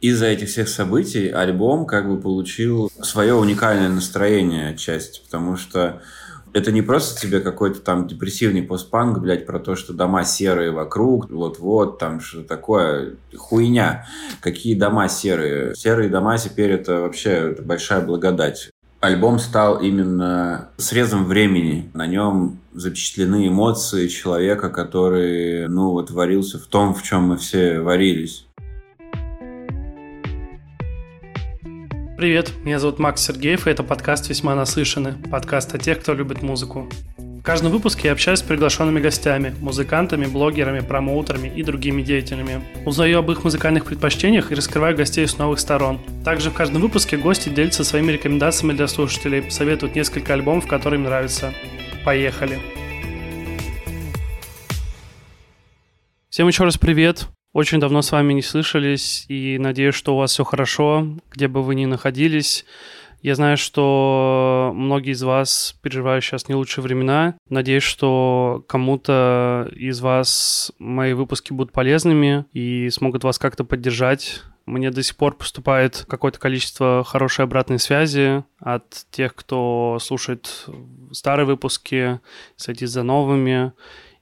из-за этих всех событий альбом как бы получил свое уникальное настроение отчасти, потому что это не просто тебе какой-то там депрессивный постпанк, блядь, про то, что дома серые вокруг, вот-вот, там что такое, хуйня. Какие дома серые? Серые дома теперь это вообще это большая благодать. Альбом стал именно срезом времени. На нем запечатлены эмоции человека, который, ну, вот варился в том, в чем мы все варились. Привет, меня зовут Макс Сергеев, и это подкаст «Весьма наслышаны», подкаст о тех, кто любит музыку. В каждом выпуске я общаюсь с приглашенными гостями, музыкантами, блогерами, промоутерами и другими деятелями. Узнаю об их музыкальных предпочтениях и раскрываю гостей с новых сторон. Также в каждом выпуске гости делятся своими рекомендациями для слушателей, советуют несколько альбомов, которые им нравятся. Поехали! Всем еще раз привет. Очень давно с вами не слышались, и надеюсь, что у вас все хорошо, где бы вы ни находились. Я знаю, что многие из вас переживают сейчас не лучшие времена. Надеюсь, что кому-то из вас мои выпуски будут полезными и смогут вас как-то поддержать. Мне до сих пор поступает какое-то количество хорошей обратной связи от тех, кто слушает старые выпуски, следит за новыми.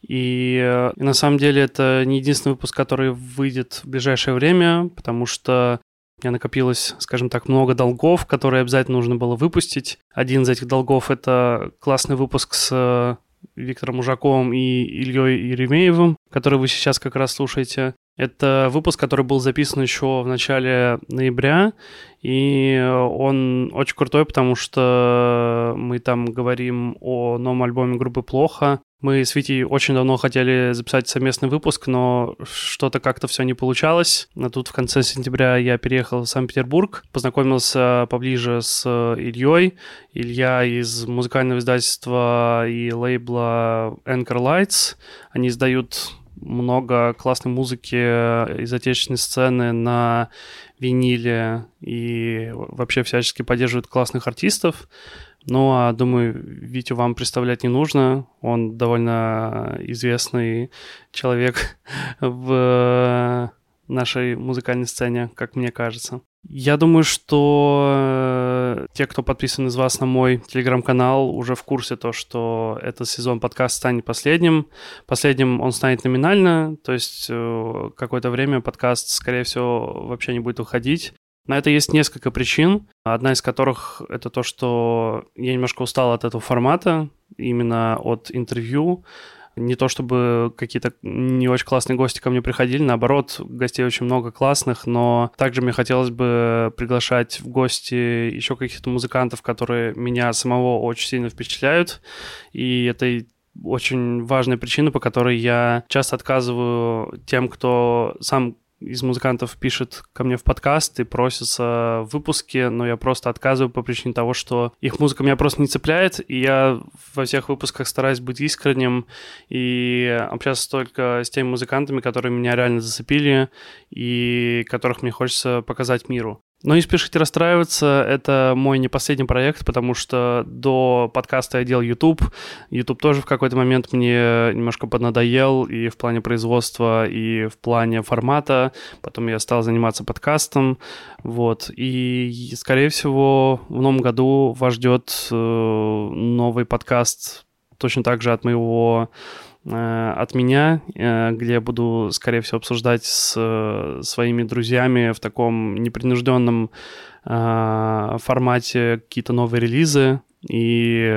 И, э, и на самом деле это не единственный выпуск, который выйдет в ближайшее время, потому что у меня накопилось, скажем так, много долгов, которые обязательно нужно было выпустить. Один из этих долгов — это классный выпуск с э, Виктором Ужаковым и Ильей Еремеевым, который вы сейчас как раз слушаете. Это выпуск, который был записан еще в начале ноября, и он очень крутой, потому что мы там говорим о новом альбоме группы «Плохо», мы с Витей очень давно хотели записать совместный выпуск, но что-то как-то все не получалось. А тут в конце сентября я переехал в Санкт-Петербург, познакомился поближе с Ильей. Илья из музыкального издательства и лейбла Anchor Lights. Они издают много классной музыки из отечественной сцены на виниле и вообще всячески поддерживают классных артистов. Ну, а думаю, Витю вам представлять не нужно. Он довольно известный человек в нашей музыкальной сцене, как мне кажется. Я думаю, что э, те, кто подписан из вас на мой телеграм-канал, уже в курсе то, что этот сезон подкаст станет последним. Последним он станет номинально, то есть э, какое-то время подкаст, скорее всего, вообще не будет уходить. На это есть несколько причин. Одна из которых это то, что я немножко устал от этого формата, именно от интервью. Не то чтобы какие-то не очень классные гости ко мне приходили, наоборот, гостей очень много классных, но также мне хотелось бы приглашать в гости еще каких-то музыкантов, которые меня самого очень сильно впечатляют. И это очень важная причина, по которой я часто отказываю тем, кто сам из музыкантов пишет ко мне в подкаст и просится в выпуске, но я просто отказываю по причине того, что их музыка меня просто не цепляет, и я во всех выпусках стараюсь быть искренним и общаться только с теми музыкантами, которые меня реально зацепили и которых мне хочется показать миру. Но не спешите расстраиваться, это мой не последний проект, потому что до подкаста я делал YouTube. YouTube тоже в какой-то момент мне немножко поднадоел и в плане производства, и в плане формата. Потом я стал заниматься подкастом, вот. И, скорее всего, в новом году вас ждет э, новый подкаст точно так же от моего от меня, э, где я буду, скорее всего, обсуждать с э, своими друзьями в таком непринужденном формате какие-то новые релизы, и,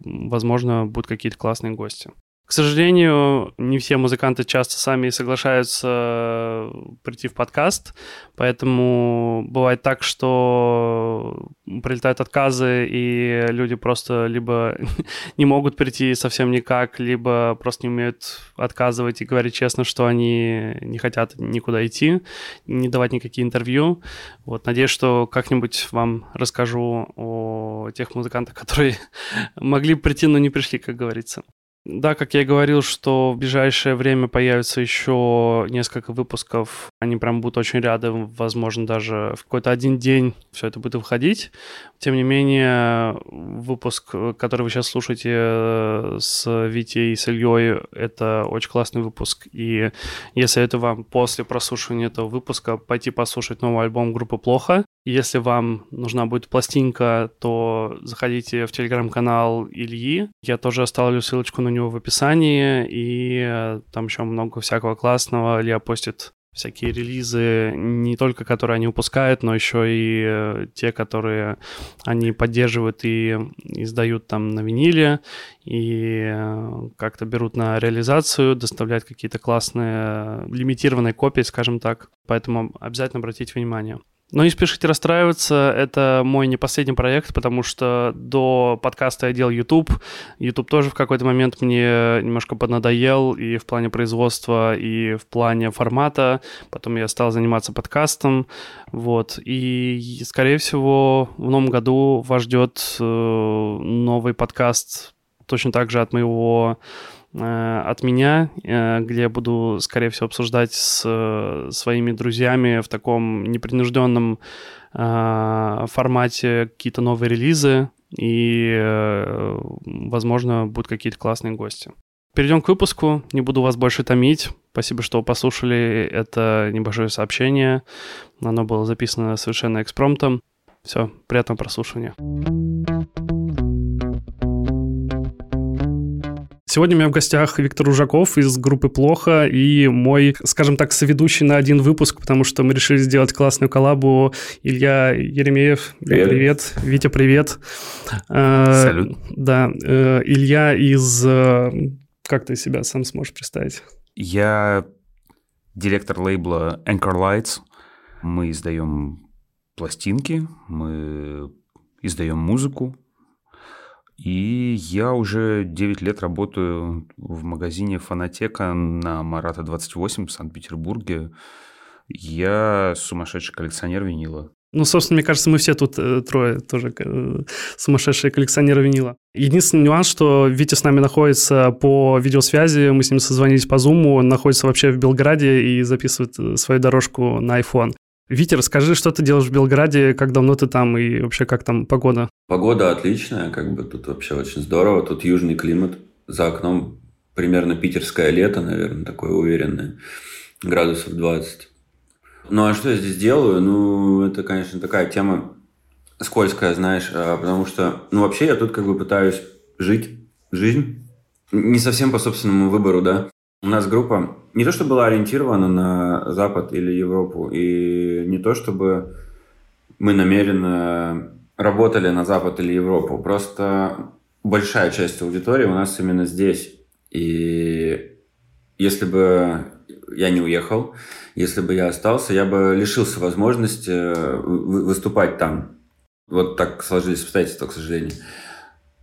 возможно, будут какие-то классные гости. К сожалению, не все музыканты часто сами соглашаются э, прийти в подкаст, поэтому бывает так, что прилетают отказы, и люди просто либо не могут прийти совсем никак, либо просто не умеют отказывать и говорить честно, что они не хотят никуда идти, не давать никакие интервью. Вот, надеюсь, что как-нибудь вам расскажу о тех музыкантах, которые могли прийти, но не пришли, как говорится. Да, как я и говорил, что в ближайшее время появится еще несколько выпусков. Они прям будут очень рядом, возможно, даже в какой-то один день все это будет выходить. Тем не менее, выпуск, который вы сейчас слушаете э, с Витей и с Ильей, это очень классный выпуск. И я советую вам после прослушивания этого выпуска пойти послушать новый альбом группы «Плохо». Если вам нужна будет пластинка, то заходите в телеграм-канал Ильи. Я тоже оставлю ссылочку на него в описании, и э, там еще много всякого классного. Илья постит всякие релизы, не только которые они выпускают, но еще и э, те, которые они поддерживают и издают там на виниле, и э, как-то берут на реализацию, доставляют какие-то классные лимитированные копии, скажем так. Поэтому обязательно обратите внимание. Но не спешите расстраиваться, это мой не последний проект, потому что до подкаста я делал YouTube. YouTube тоже в какой-то момент мне немножко поднадоел и в плане производства, и в плане формата. Потом я стал заниматься подкастом, вот. И, скорее всего, в новом году вас ждет э, новый подкаст точно так же от моего от меня, э, где я буду, скорее всего, обсуждать с э, своими друзьями в таком непринужденном формате какие-то новые релизы и, возможно, будут какие-то классные гости. Перейдем к выпуску. Не буду вас больше томить. Спасибо, что послушали это небольшое сообщение. Оно было записано совершенно экспромтом. Все, приятного прослушивания. Сегодня у меня в гостях Виктор Ужаков из группы «Плохо» и мой, скажем так, соведущий на один выпуск, потому что мы решили сделать классную коллабу. Илья Еремеев, привет. привет. Витя, привет. Э, Салют. Да, э, Илья из... Э, как ты себя сам сможешь представить? Я директор лейбла Anchor Lights. Мы издаем пластинки, мы издаем музыку, и я уже 9 лет работаю в магазине «Фанатека» на Марата 28 в Санкт-Петербурге. Я сумасшедший коллекционер винила. Ну, собственно, мне кажется, мы все тут э, трое тоже э, сумасшедшие коллекционеры винила. Единственный нюанс, что Витя с нами находится по видеосвязи, мы с ним созвонились по Zoom, он находится вообще в Белграде и записывает э, свою дорожку на iPhone. Витя, расскажи, что ты делаешь в Белграде, как давно ты там и вообще как там погода? Погода отличная, как бы тут вообще очень здорово. Тут южный климат, за окном примерно питерское лето, наверное, такое уверенное, градусов 20. Ну а что я здесь делаю? Ну, это, конечно, такая тема скользкая, знаешь, а, потому что, ну, вообще я тут как бы пытаюсь жить жизнь, не совсем по собственному выбору, да. У нас группа не то, чтобы была ориентирована на Запад или Европу, и не то, чтобы мы намеренно работали на Запад или Европу. Просто большая часть аудитории у нас именно здесь. И если бы я не уехал, если бы я остался, я бы лишился возможности выступать там. Вот так сложились обстоятельства, к сожалению.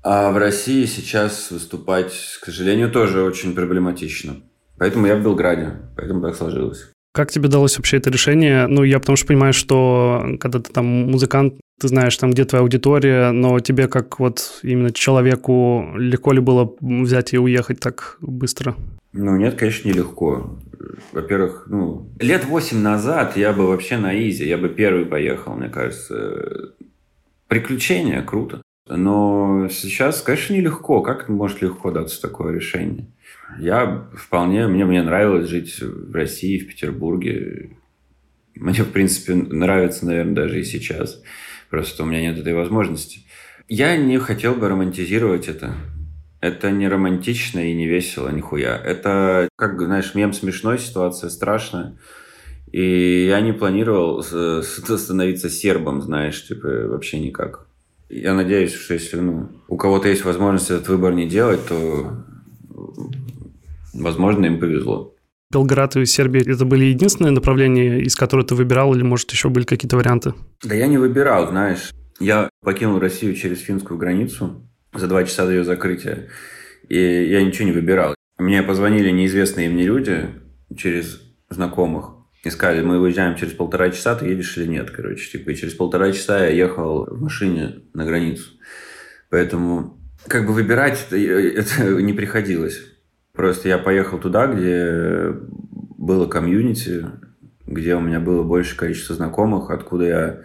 А в России сейчас выступать, к сожалению, тоже очень проблематично. Поэтому я в Белграде, поэтому так сложилось. Как тебе далось вообще это решение? Ну, я потому что понимаю, что когда ты там музыкант, ты знаешь, там, где твоя аудитория, но тебе как вот именно человеку легко ли было взять и уехать так быстро? Ну, нет, конечно, нелегко. Во-первых, ну, лет восемь назад я бы вообще на изи, я бы первый поехал, мне кажется. Приключения, круто. Но сейчас, конечно, нелегко. Как может легко даться такое решение? Я вполне, мне, мне нравилось жить в России, в Петербурге. Мне, в принципе, нравится, наверное, даже и сейчас. Просто у меня нет этой возможности. Я не хотел бы романтизировать это. Это не романтично и не весело, нихуя. Это, как, знаешь, мем смешной, ситуация страшная. И я не планировал становиться сербом, знаешь, типа, вообще никак. Я надеюсь, что если ну, у кого-то есть возможность этот выбор не делать, то Возможно, им повезло. Белград и Сербия – это были единственные направления, из которых ты выбирал, или, может, еще были какие-то варианты? Да я не выбирал, знаешь. Я покинул Россию через финскую границу за два часа до ее закрытия, и я ничего не выбирал. Мне позвонили неизвестные мне люди через знакомых, и сказали, мы выезжаем через полтора часа, ты едешь или нет, короче. Типа, и через полтора часа я ехал в машине на границу. Поэтому как бы выбирать это, это не приходилось. Просто я поехал туда, где было комьюнити, где у меня было больше количество знакомых, откуда я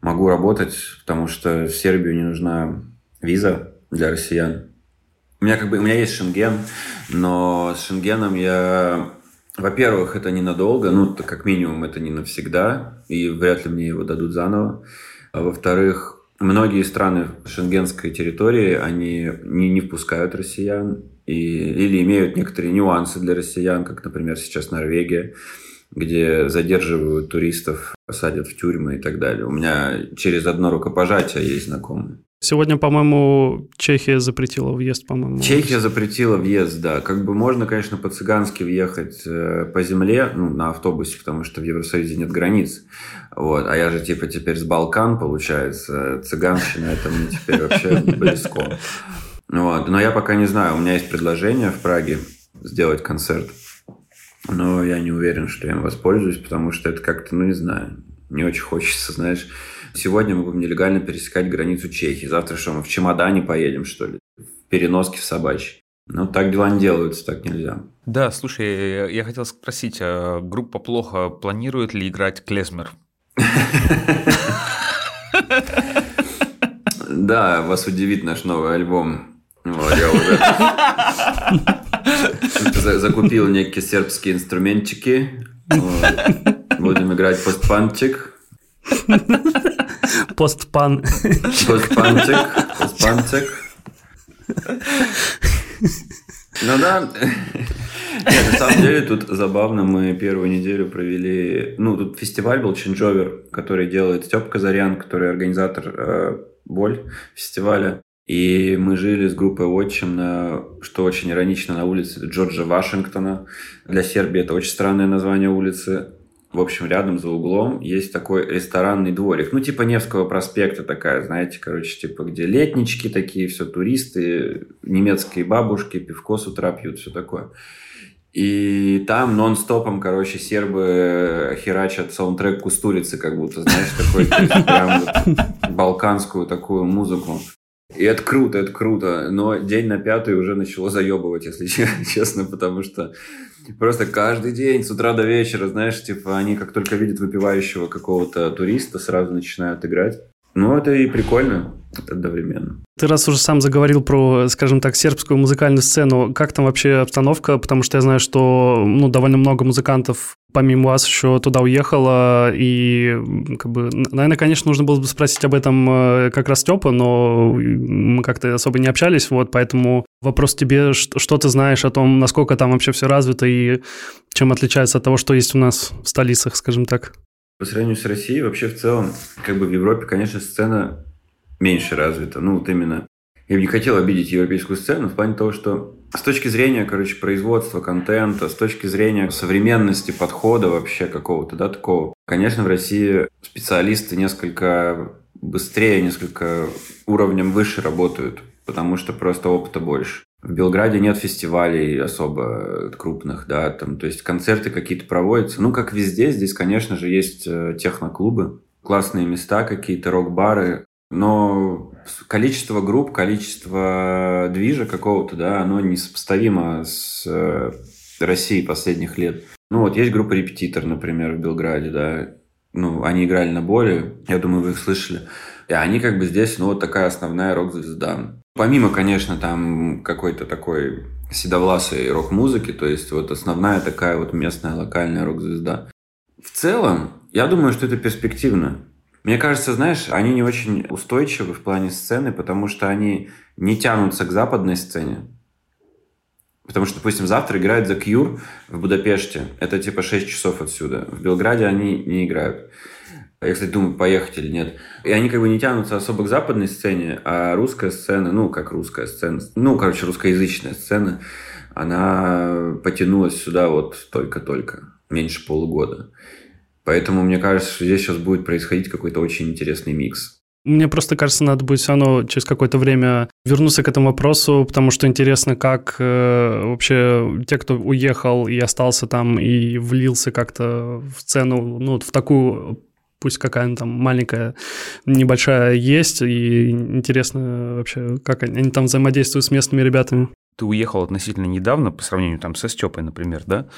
могу работать, потому что в Сербию не нужна виза для россиян. У меня как бы у меня есть Шенген, но с Шенгеном я, во-первых, это ненадолго, ну как минимум это не навсегда, и вряд ли мне его дадут заново. А во-вторых, многие страны шенгенской территории они не, не впускают россиян и, или имеют некоторые нюансы для россиян, как, например, сейчас Норвегия где задерживают туристов, садят в тюрьмы и так далее. У меня через одно рукопожатие есть знакомые. Сегодня, по-моему, Чехия запретила въезд, по-моему. Чехия запретила въезд, да. Как бы можно, конечно, по-цыгански въехать э, по земле, ну, на автобусе, потому что в Евросоюзе нет границ. Вот. А я же, типа, теперь с Балкан, получается. Цыганщина это мне теперь вообще близко. Вот. Но я пока не знаю. У меня есть предложение в Праге сделать концерт но я не уверен, что я им воспользуюсь, потому что это как-то, ну не знаю, не очень хочется, знаешь. Сегодня мы будем нелегально пересекать границу Чехии. Завтра что, мы в чемодане поедем, что ли? В переноске в собачьей. Ну, так дела не делаются, так нельзя. Да, слушай, я хотел спросить, а группа «Плохо» планирует ли играть клезмер? Да, вас удивит наш новый альбом. Вот, я уже закупил некие сербские инструментчики. Будем играть постпанчик. Постпан. Постпанчик. Постпанчик. Ну да. Нет, на самом деле тут забавно, мы первую неделю провели... Ну, тут фестиваль был Чинджовер, который делает Степ Казарян, который организатор э, Боль фестиваля. И мы жили с группой отчим, на, что очень иронично, на улице Джорджа Вашингтона. Для Сербии это очень странное название улицы. В общем, рядом за углом есть такой ресторанный дворик. Ну, типа Невского проспекта такая, знаете, короче, типа, где летнички такие, все туристы, немецкие бабушки, пивко с утра пьют, все такое. И там нон-стопом, короче, сербы херачат саундтрек Кустурицы, как будто, знаешь, такой, прям балканскую такую музыку. И это круто, это круто. Но день на пятый уже начало заебывать, если честно, потому что просто каждый день с утра до вечера, знаешь, типа они как только видят выпивающего какого-то туриста, сразу начинают играть. Ну, это и прикольно одновременно. Ты раз уже сам заговорил про, скажем так, сербскую музыкальную сцену, как там вообще обстановка? Потому что я знаю, что ну, довольно много музыкантов помимо вас еще туда уехало, и как бы, наверное, конечно, нужно было бы спросить об этом э, как раз Степа, но мы как-то особо не общались, вот, поэтому вопрос тебе, что ты знаешь о том, насколько там вообще все развито и чем отличается от того, что есть у нас в столицах, скажем так? По сравнению с Россией, вообще в целом, как бы в Европе, конечно, сцена меньше развита. Ну, вот именно. Я бы не хотел обидеть европейскую сцену в плане того, что с точки зрения, короче, производства контента, с точки зрения современности подхода вообще какого-то, да, такого. Конечно, в России специалисты несколько быстрее, несколько уровнем выше работают, потому что просто опыта больше. В Белграде нет фестивалей особо крупных, да, там, то есть концерты какие-то проводятся. Ну, как везде, здесь, конечно же, есть э, техноклубы, классные места какие-то, рок-бары, но количество групп, количество движа какого-то, да, оно несопоставимо с э, Россией последних лет. Ну, вот есть группа «Репетитор», например, в Белграде, да, ну, они играли на боли, я думаю, вы их слышали. И они как бы здесь, ну, вот такая основная рок-звезда. Помимо, конечно, там какой-то такой седовласой рок-музыки, то есть вот основная такая вот местная локальная рок-звезда. В целом, я думаю, что это перспективно. Мне кажется, знаешь, они не очень устойчивы в плане сцены, потому что они не тянутся к западной сцене. Потому что, допустим, завтра играет The Cure в Будапеште. Это типа 6 часов отсюда. В Белграде они не играют. Я, кстати, думаю, поехать или нет. И они как бы не тянутся особо к западной сцене, а русская сцена, ну, как русская сцена, ну, короче, русскоязычная сцена, она потянулась сюда вот только-только, меньше полугода. Поэтому мне кажется, что здесь сейчас будет происходить какой-то очень интересный микс. Мне просто кажется, надо будет все равно через какое-то время вернуться к этому вопросу, потому что интересно, как э, вообще те, кто уехал и остался там и влился как-то в цену, ну, в такую пусть какая-нибудь там маленькая, небольшая есть, и интересно вообще, как они, они там взаимодействуют с местными ребятами. Ты уехал относительно недавно по сравнению там со Степой, например, да?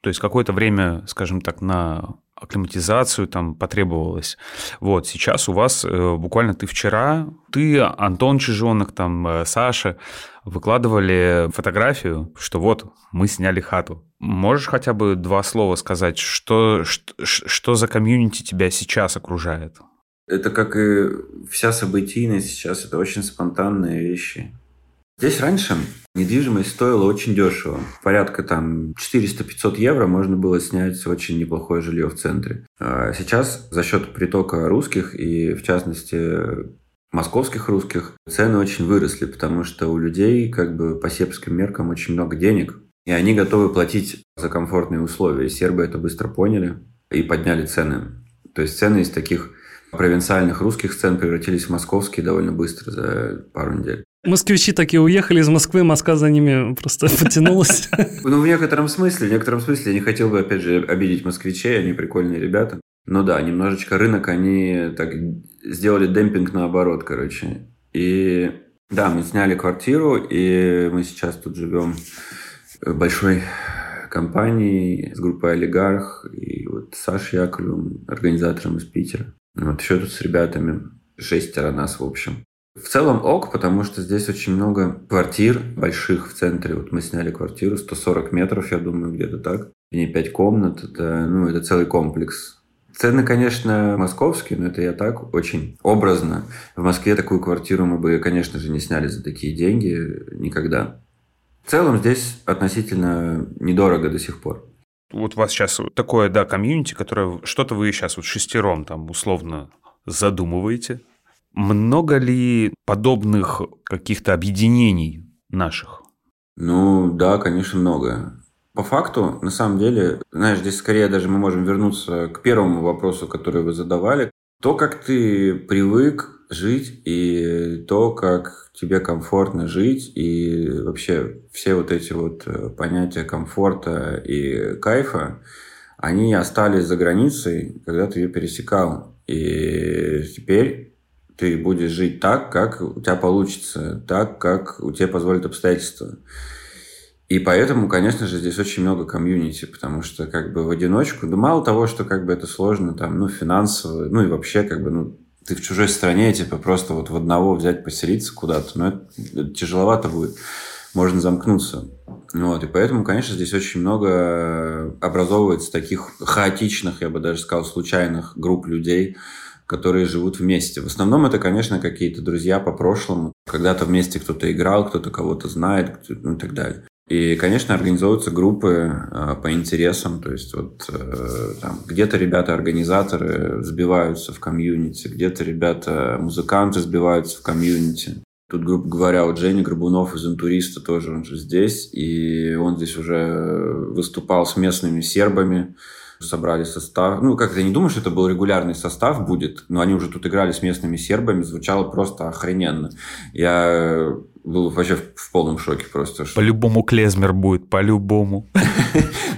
То есть какое-то время, скажем так, на акклиматизацию там потребовалось. Вот, сейчас у вас э, буквально ты вчера, ты, Антон Чижонок, там, э, Саша, выкладывали фотографию, что вот, мы сняли хату. Можешь хотя бы два слова сказать, что, что, что за комьюнити тебя сейчас окружает? Это как и вся событийность сейчас, это очень спонтанные вещи. Здесь раньше недвижимость стоила очень дешево. Порядка там 400-500 евро можно было снять очень неплохое жилье в центре. А сейчас за счет притока русских и, в частности, московских русских, цены очень выросли, потому что у людей как бы по сербским меркам очень много денег, и они готовы платить за комфортные условия. Сербы это быстро поняли и подняли цены. То есть цены из таких провинциальных русских цен превратились в московские довольно быстро за пару недель. Москвичи такие уехали из Москвы, Москва за ними просто потянулась. Ну, в некотором смысле, в некотором смысле я не хотел бы, опять же, обидеть москвичей, они прикольные ребята. Но да, немножечко рынок они так сделали демпинг наоборот, короче. И да, мы сняли квартиру, и мы сейчас тут живем большой компании с группой «Олигарх», и вот Саша Яковлевым, организатором из Питера. Вот еще тут с ребятами, шестеро нас, в общем. В целом ок, потому что здесь очень много квартир больших в центре. Вот мы сняли квартиру 140 метров, я думаю, где-то так. В ней 5 комнат, это, ну, это целый комплекс. Цены, конечно, московские, но это я так очень образно. В Москве такую квартиру мы бы, конечно же, не сняли за такие деньги никогда. В целом здесь относительно недорого до сих пор. Вот у вас сейчас такое, да, комьюнити, которое что-то вы сейчас вот шестером там условно задумываете, много ли подобных каких-то объединений наших? Ну, да, конечно, много. По факту, на самом деле, знаешь, здесь скорее даже мы можем вернуться к первому вопросу, который вы задавали. То, как ты привык жить, и то, как тебе комфортно жить, и вообще все вот эти вот э, понятия комфорта и кайфа, они остались за границей, когда ты ее пересекал. И теперь ты будешь жить так, как у тебя получится, так, как у тебя позволят обстоятельства. И поэтому, конечно же, здесь очень много комьюнити, потому что как бы в одиночку, да мало того, что как бы это сложно, там, ну, финансово, ну и вообще как бы, ну, ты в чужой стране, типа, просто вот в одного взять, поселиться куда-то, ну, это, это тяжеловато будет. Можно замкнуться. Вот, и поэтому, конечно, здесь очень много образовывается таких хаотичных, я бы даже сказал, случайных групп людей, которые живут вместе. В основном это, конечно, какие-то друзья по прошлому. Когда-то вместе кто-то играл, кто-то кого-то знает, ну и так далее. И, конечно, организовываются группы э, по интересам, то есть вот э, там, где-то ребята-организаторы сбиваются в комьюнити, где-то ребята-музыканты сбиваются в комьюнити. Тут, грубо говоря, вот Женя Горбунов из «Интуриста» тоже, он же здесь, и он здесь уже выступал с местными сербами, собрали состав. Ну, как-то я не думаю, что это был регулярный состав будет, но они уже тут играли с местными сербами, звучало просто охрененно. Я был вообще в, полном шоке просто. Что... По-любому Клезмер будет, по-любому.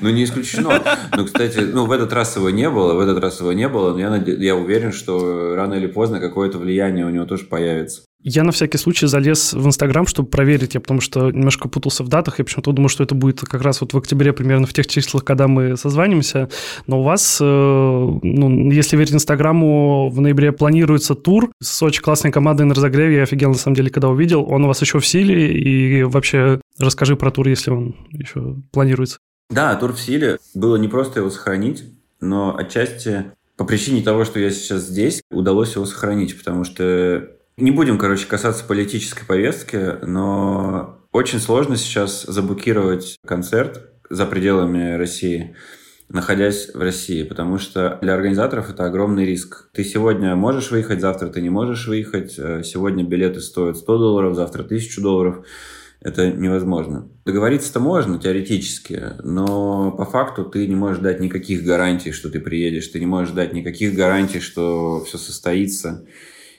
Ну, не исключено. Ну, кстати, ну, в этот раз его не было, в этот раз его не было, но я, я уверен, что рано или поздно какое-то влияние у него тоже появится. Я на всякий случай залез в Инстаграм, чтобы проверить, я потому что немножко путался в датах, я почему-то думал, что это будет как раз вот в октябре, примерно в тех числах, когда мы созванимся. Но у вас, э, ну, если верить Инстаграму, в ноябре планируется тур с очень классной командой на разогреве. Я офигел, на самом деле, когда увидел. Он у вас еще в силе, и вообще расскажи про тур, если он еще планируется. Да, тур в силе. Было не просто его сохранить, но отчасти по причине того, что я сейчас здесь, удалось его сохранить, потому что не будем, короче, касаться политической повестки, но очень сложно сейчас заблокировать концерт за пределами России, находясь в России, потому что для организаторов это огромный риск. Ты сегодня можешь выехать, завтра ты не можешь выехать. Э, сегодня билеты стоят 100 долларов, завтра 1000 долларов. Это невозможно. Договориться-то можно теоретически, но по факту ты не можешь дать никаких гарантий, что ты приедешь, ты не можешь дать никаких гарантий, что все состоится.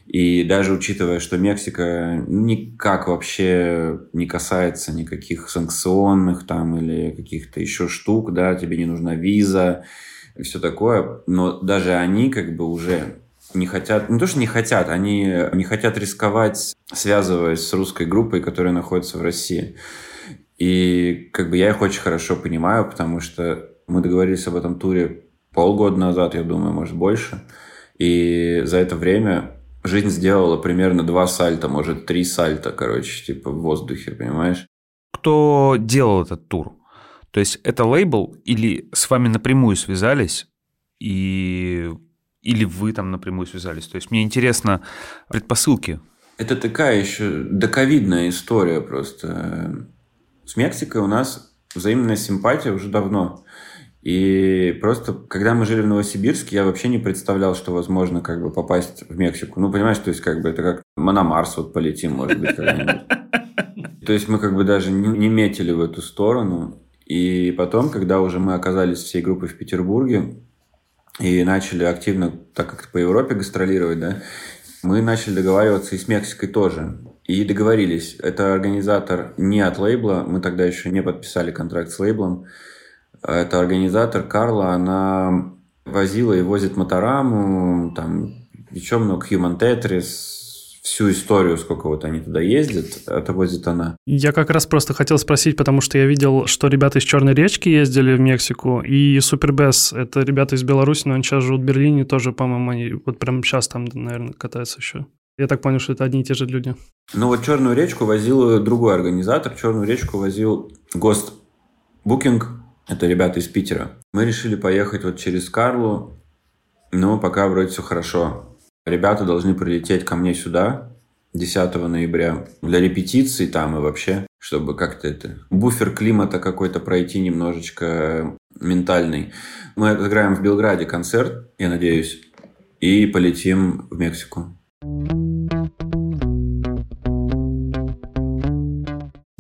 И даже учитывая, что Мексика никак вообще не касается никаких санкционных там или каких-то еще штук, да, тебе не нужна виза, и все такое. Но даже они как бы уже не хотят, не то, что не хотят, они не хотят рисковать, связываясь с русской группой, которая находится в России. И как бы я их очень хорошо понимаю, потому что мы договорились об этом туре полгода назад, я думаю, может, больше. И за это время жизнь сделала примерно два сальта, может, три сальта, короче, типа в воздухе, понимаешь? Кто делал этот тур? То есть это лейбл или с вами напрямую связались и или вы там напрямую связались? То есть мне интересно предпосылки. Это такая еще доковидная история просто. С Мексикой у нас взаимная симпатия уже давно. И просто, когда мы жили в Новосибирске, я вообще не представлял, что возможно как бы попасть в Мексику. Ну, понимаешь, то есть как бы это как мы на Марс вот полетим, может быть, когда-нибудь. То есть мы как бы даже не метили в эту сторону. И потом, когда уже мы оказались всей группой в Петербурге и начали активно, так как по Европе гастролировать, да, мы начали договариваться и с Мексикой тоже. И договорились. Это организатор не от лейбла, мы тогда еще не подписали контракт с лейблом, это организатор Карла, она возила и возит Мотораму, там еще много Human Tetris, всю историю, сколько вот они туда ездят, это возит она. Я как раз просто хотел спросить, потому что я видел, что ребята из Черной речки ездили в Мексику, и Супербес, это ребята из Беларуси, но они сейчас живут в Берлине, тоже, по-моему, они вот прямо сейчас там, наверное, катаются еще. Я так понял, что это одни и те же люди. Ну вот Черную речку возил другой организатор, Черную речку возил Гост Букинг, это ребята из Питера. Мы решили поехать вот через Карлу, но пока вроде все хорошо. Ребята должны прилететь ко мне сюда 10 ноября для репетиций там и вообще, чтобы как-то это... Буфер климата какой-то пройти немножечко ментальный. Мы отыграем в Белграде концерт, я надеюсь, и полетим в Мексику.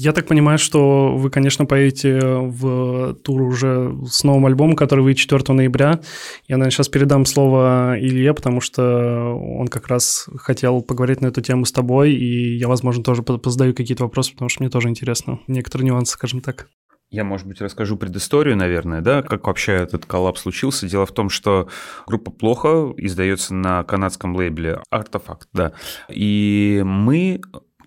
Я так понимаю, что вы, конечно, поедете в тур уже с новым альбомом, который выйдет 4 ноября. Я, наверное, сейчас передам слово Илье, потому что он как раз хотел поговорить на эту тему с тобой, и я, возможно, тоже позадаю какие-то вопросы, потому что мне тоже интересно. Некоторые нюансы, скажем так. Я, может быть, расскажу предысторию, наверное, да, как вообще этот коллапс случился. Дело в том, что группа «Плохо» издается на канадском лейбле «Артефакт», да. И мы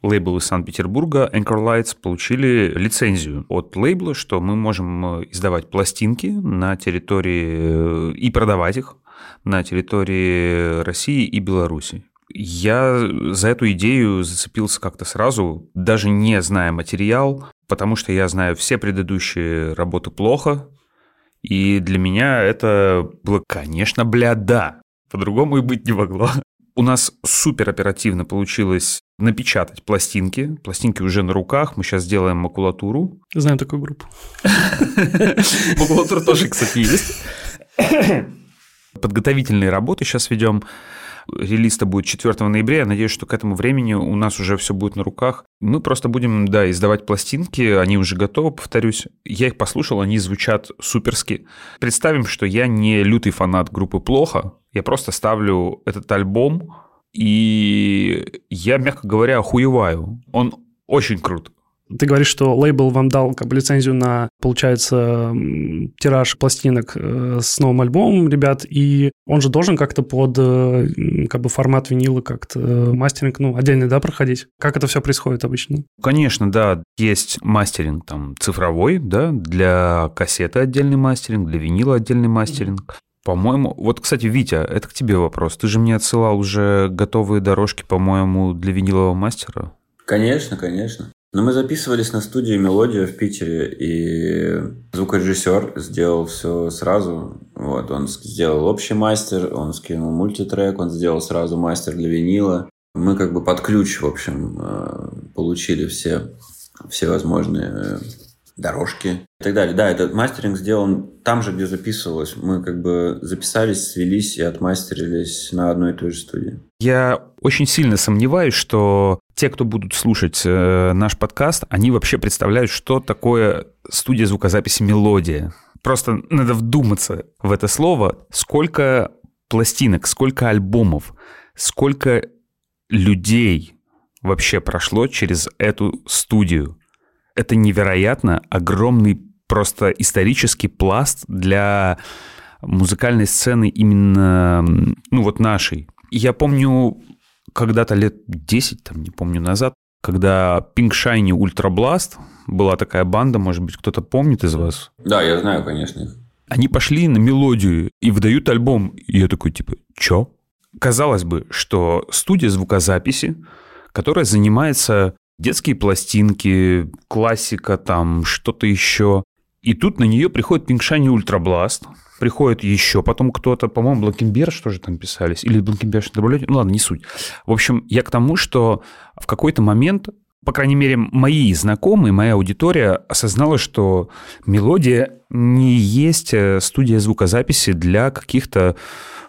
лейбл из Санкт-Петербурга Anchor Lights получили лицензию от лейбла, что мы можем э, издавать пластинки на территории э, и продавать их на территории России и Беларуси. Я за эту идею зацепился как-то сразу, даже не зная материал, потому что я знаю все предыдущие работы плохо, и для меня это было, конечно, бля, да. По-другому и быть не могло. У нас супер оперативно получилось напечатать пластинки. Пластинки уже на руках. Мы сейчас сделаем макулатуру. Знаем такую группу. Макулатура тоже, кстати, есть. Подготовительные работы сейчас ведем. Релиз-то будет 4 ноября. Я надеюсь, что к этому времени у нас уже все будет на руках. Мы просто будем, да, издавать пластинки. Они уже готовы, повторюсь. Я их послушал, они звучат суперски. Представим, что я не лютый фанат группы «Плохо». Я просто ставлю этот альбом, и я, мягко говоря, охуеваю. Он очень крут. Ты говоришь, что лейбл вам дал как бы лицензию на, получается, тираж пластинок э, с новым альбомом, ребят, и он же должен как-то под э, как бы формат винила как-то э, мастеринг, ну, отдельный, да, проходить? Как это все происходит обычно? Конечно, да, есть мастеринг там цифровой, да, для кассеты отдельный мастеринг, для винила отдельный мастеринг. По-моему, вот, кстати, Витя, это к тебе вопрос. Ты же мне отсылал уже готовые дорожки, по-моему, для винилового мастера. Конечно, конечно. Но мы записывались на студии «Мелодия» в Питере, и звукорежиссер сделал все сразу. Вот, он сделал общий мастер, он скинул мультитрек, он сделал сразу мастер для винила. Мы как бы под ключ, в общем, э, получили все, все возможные э, дорожки и так далее. Да, этот мастеринг сделан там же, где записывалось. Мы как бы записались, свелись и отмастерились на одной и той же студии. Я очень сильно сомневаюсь, что те, кто будут слушать э, наш подкаст, они вообще представляют, что такое студия звукозаписи «Мелодия». Просто надо вдуматься в это слово. Сколько пластинок, сколько альбомов, сколько людей вообще прошло через эту студию. Это невероятно огромный просто исторический пласт для музыкальной сцены именно, ну вот нашей. Я помню, когда-то лет 10, там, не помню, назад, когда Pink Shiny Ultra Blast была такая банда, может быть, кто-то помнит из вас? Да, я знаю, конечно. Они пошли на мелодию и выдают альбом. И я такой, типа, чё? Казалось бы, что студия звукозаписи, которая занимается детские пластинки, классика, там что-то еще. И тут на нее приходит Pinkshinyultrablast, приходит еще потом кто-то, по-моему, Blankenberge, что же там писались, или Blankenberge добавляют, ну ладно, не суть. В общем, я к тому, что в какой-то момент, по крайней мере, мои знакомые, моя аудитория осознала, что «Мелодия» не есть э, студия звукозаписи для каких-то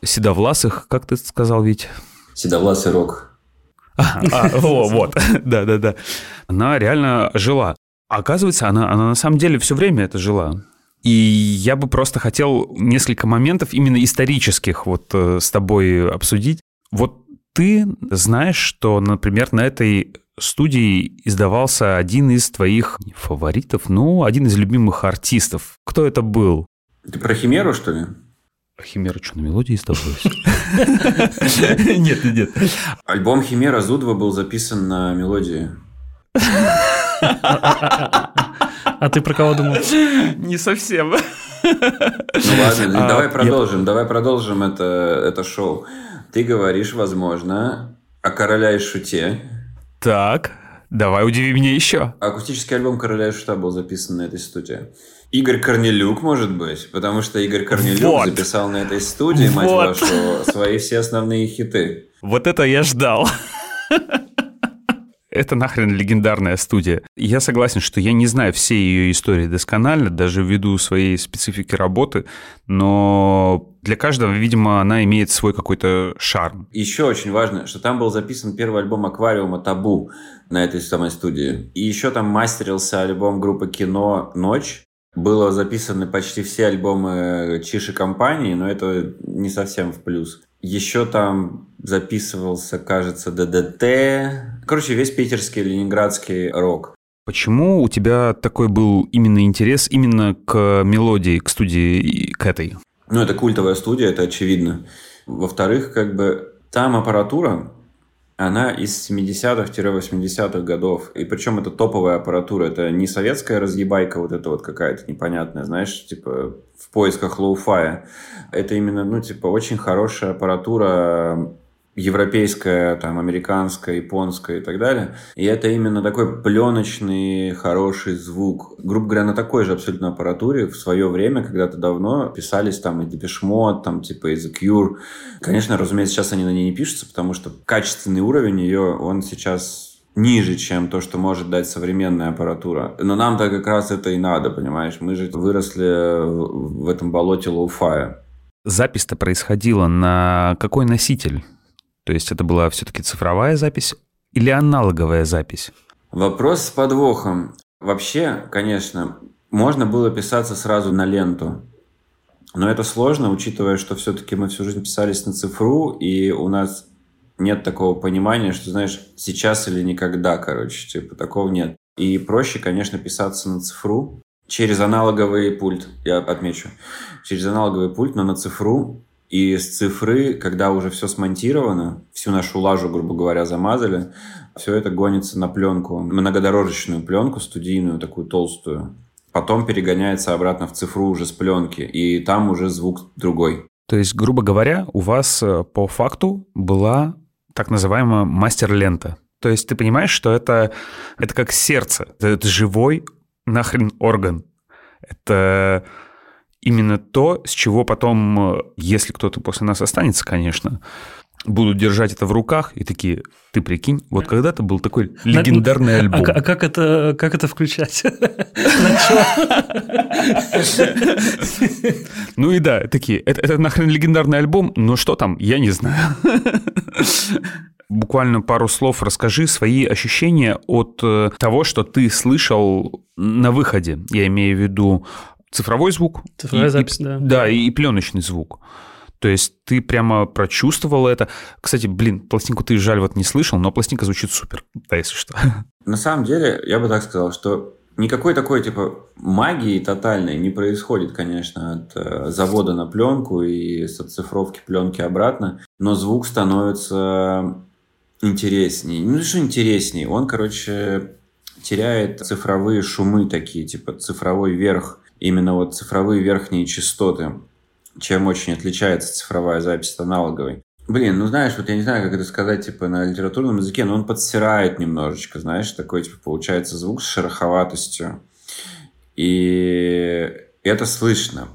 седовласых, как ты сказал, ведь? Седовласый рок. О, вот, да-да-да. Она реально жила. Оказывается, она, она на самом деле все время это жила. И я бы просто хотел несколько моментов именно исторических вот э, с тобой обсудить. Вот ты знаешь, что, например, на этой студии издавался один из твоих фаворитов, ну, один из любимых артистов. Кто это был? Ты про Химеру, что ли? Химера что, на мелодии издавалась? Нет, нет. Альбом Химера Зудова был записан на мелодии. А ты про кого думал? Не совсем. Ну ладно, а, давай продолжим, давай продолжим это, это шоу. Ты говоришь, возможно, о Короля и Шуте. Так, давай удиви меня еще. Акустический альбом Короля и Шута был записан на этой студии. Игорь Корнелюк, может быть, потому что Игорь Корнелюк вот. записал на этой студии, мать вот. вашу, свои все основные хиты. Вот это я ждал. Это нахрен легендарная студия. Я согласен, что я не знаю все ее истории досконально, даже ввиду своей специфики работы, но для каждого, видимо, она имеет свой какой-то шарм. Еще очень важно, что там был записан первый альбом «Аквариума Табу» на этой самой студии. И еще там мастерился альбом группы «Кино. Ночь», было записаны почти все альбомы Чиши компании, но это не совсем в плюс. Еще там записывался, кажется, ДДТ. Короче, весь питерский, ленинградский рок. Почему у тебя такой был именно интерес именно к мелодии, к студии, к этой? Ну, это культовая студия, это очевидно. Во-вторых, как бы там аппаратура, она из 70-х-80-х годов. И причем это топовая аппаратура. Это не советская разъебайка вот эта вот какая-то непонятная, знаешь, типа в поисках лоу-фая. Это именно, ну, типа, очень хорошая аппаратура европейская, там, американская, японская и так далее. И это именно такой пленочный, хороший звук. Грубо говоря, на такой же абсолютно аппаратуре в свое время, когда-то давно, писались там и Mode, там, типа, и The Cure. Конечно, разумеется, сейчас они на ней не пишутся, потому что качественный уровень ее, он сейчас ниже, чем то, что может дать современная аппаратура. Но нам-то как раз это и надо, понимаешь? Мы же выросли в этом болоте лоу-фая. Запись-то происходила на какой носитель? То есть это была все-таки цифровая запись или аналоговая запись? Вопрос с подвохом. Вообще, конечно, можно было писаться сразу на ленту. Но это сложно, учитывая, что все-таки мы всю жизнь писались на цифру, и у нас нет такого понимания, что, знаешь, сейчас или никогда, короче, типа, такого нет. И проще, конечно, писаться на цифру через аналоговый пульт, я отмечу, через аналоговый пульт, но на цифру и с цифры, когда уже все смонтировано, всю нашу лажу, грубо говоря, замазали, все это гонится на пленку, многодорожечную пленку, студийную, такую толстую. Потом перегоняется обратно в цифру уже с пленки, и там уже звук другой. То есть, грубо говоря, у вас э, по факту была так называемая мастер-лента. То есть ты понимаешь, что это, это как сердце, это, это живой нахрен орган. Это именно то, с чего потом, э, если кто-то после нас останется, конечно, будут держать это в руках и такие, ты прикинь, вот когда-то был такой легендарный а, альбом. А, а как это, как это включать? Ну и да, такие, это, это нахрен легендарный альбом, но что там, я не знаю. Буквально пару слов расскажи свои ощущения от э, того, что ты слышал на выходе. Я имею в виду цифровой звук. Цифровая и, запись, и, да. Да, и, и пленочный звук. То есть ты прямо прочувствовал это. Кстати, блин, пластинку ты жаль вот не слышал, но пластинка звучит супер, да, если что. На самом деле, я бы так сказал, что никакой такой, типа, магии тотальной не происходит, конечно, от э, завода на пленку и с оцифровки пленки обратно, но звук становится интереснее. Ну, что интереснее? Он, короче, теряет цифровые шумы такие, типа цифровой верх, именно вот цифровые верхние частоты, чем очень отличается цифровая запись от аналоговой. Блин, ну знаешь, вот я не знаю, как это сказать, типа, на литературном языке, но он подсирает немножечко, знаешь, такой, типа, получается звук с шероховатостью. И это слышно.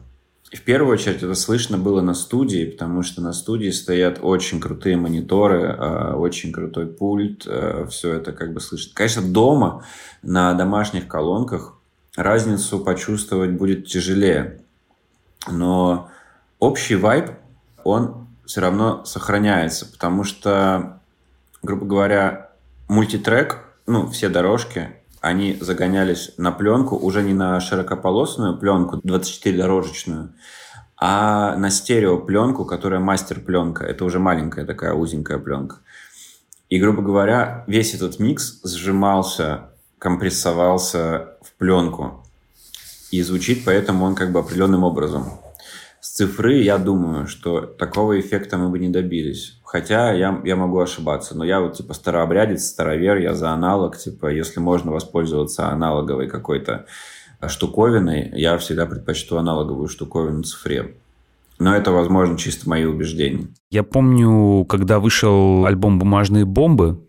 В первую очередь это слышно было на студии, потому что на студии стоят очень крутые мониторы, а, очень крутой пульт, а, все это как бы слышно. Конечно, дома, на домашних колонках разницу почувствовать будет тяжелее, но общий вайб, он все равно сохраняется, потому что, грубо говоря, мультитрек, ну, все дорожки, они загонялись на пленку, уже не на широкополосную пленку, 24-дорожечную, а на стереопленку, которая мастер-пленка. Это уже маленькая такая узенькая пленка. И, грубо говоря, весь этот микс сжимался, компрессовался пленку. И звучит поэтому он как бы определенным образом. С цифры я думаю, что такого эффекта мы бы не добились. Хотя я, я могу ошибаться, но я вот типа старообрядец, старовер, я за аналог, типа если можно воспользоваться аналоговой какой-то штуковиной, я всегда предпочту аналоговую штуковину цифре. Но это, возможно, чисто мои убеждения. Я помню, когда вышел альбом «Бумажные бомбы»,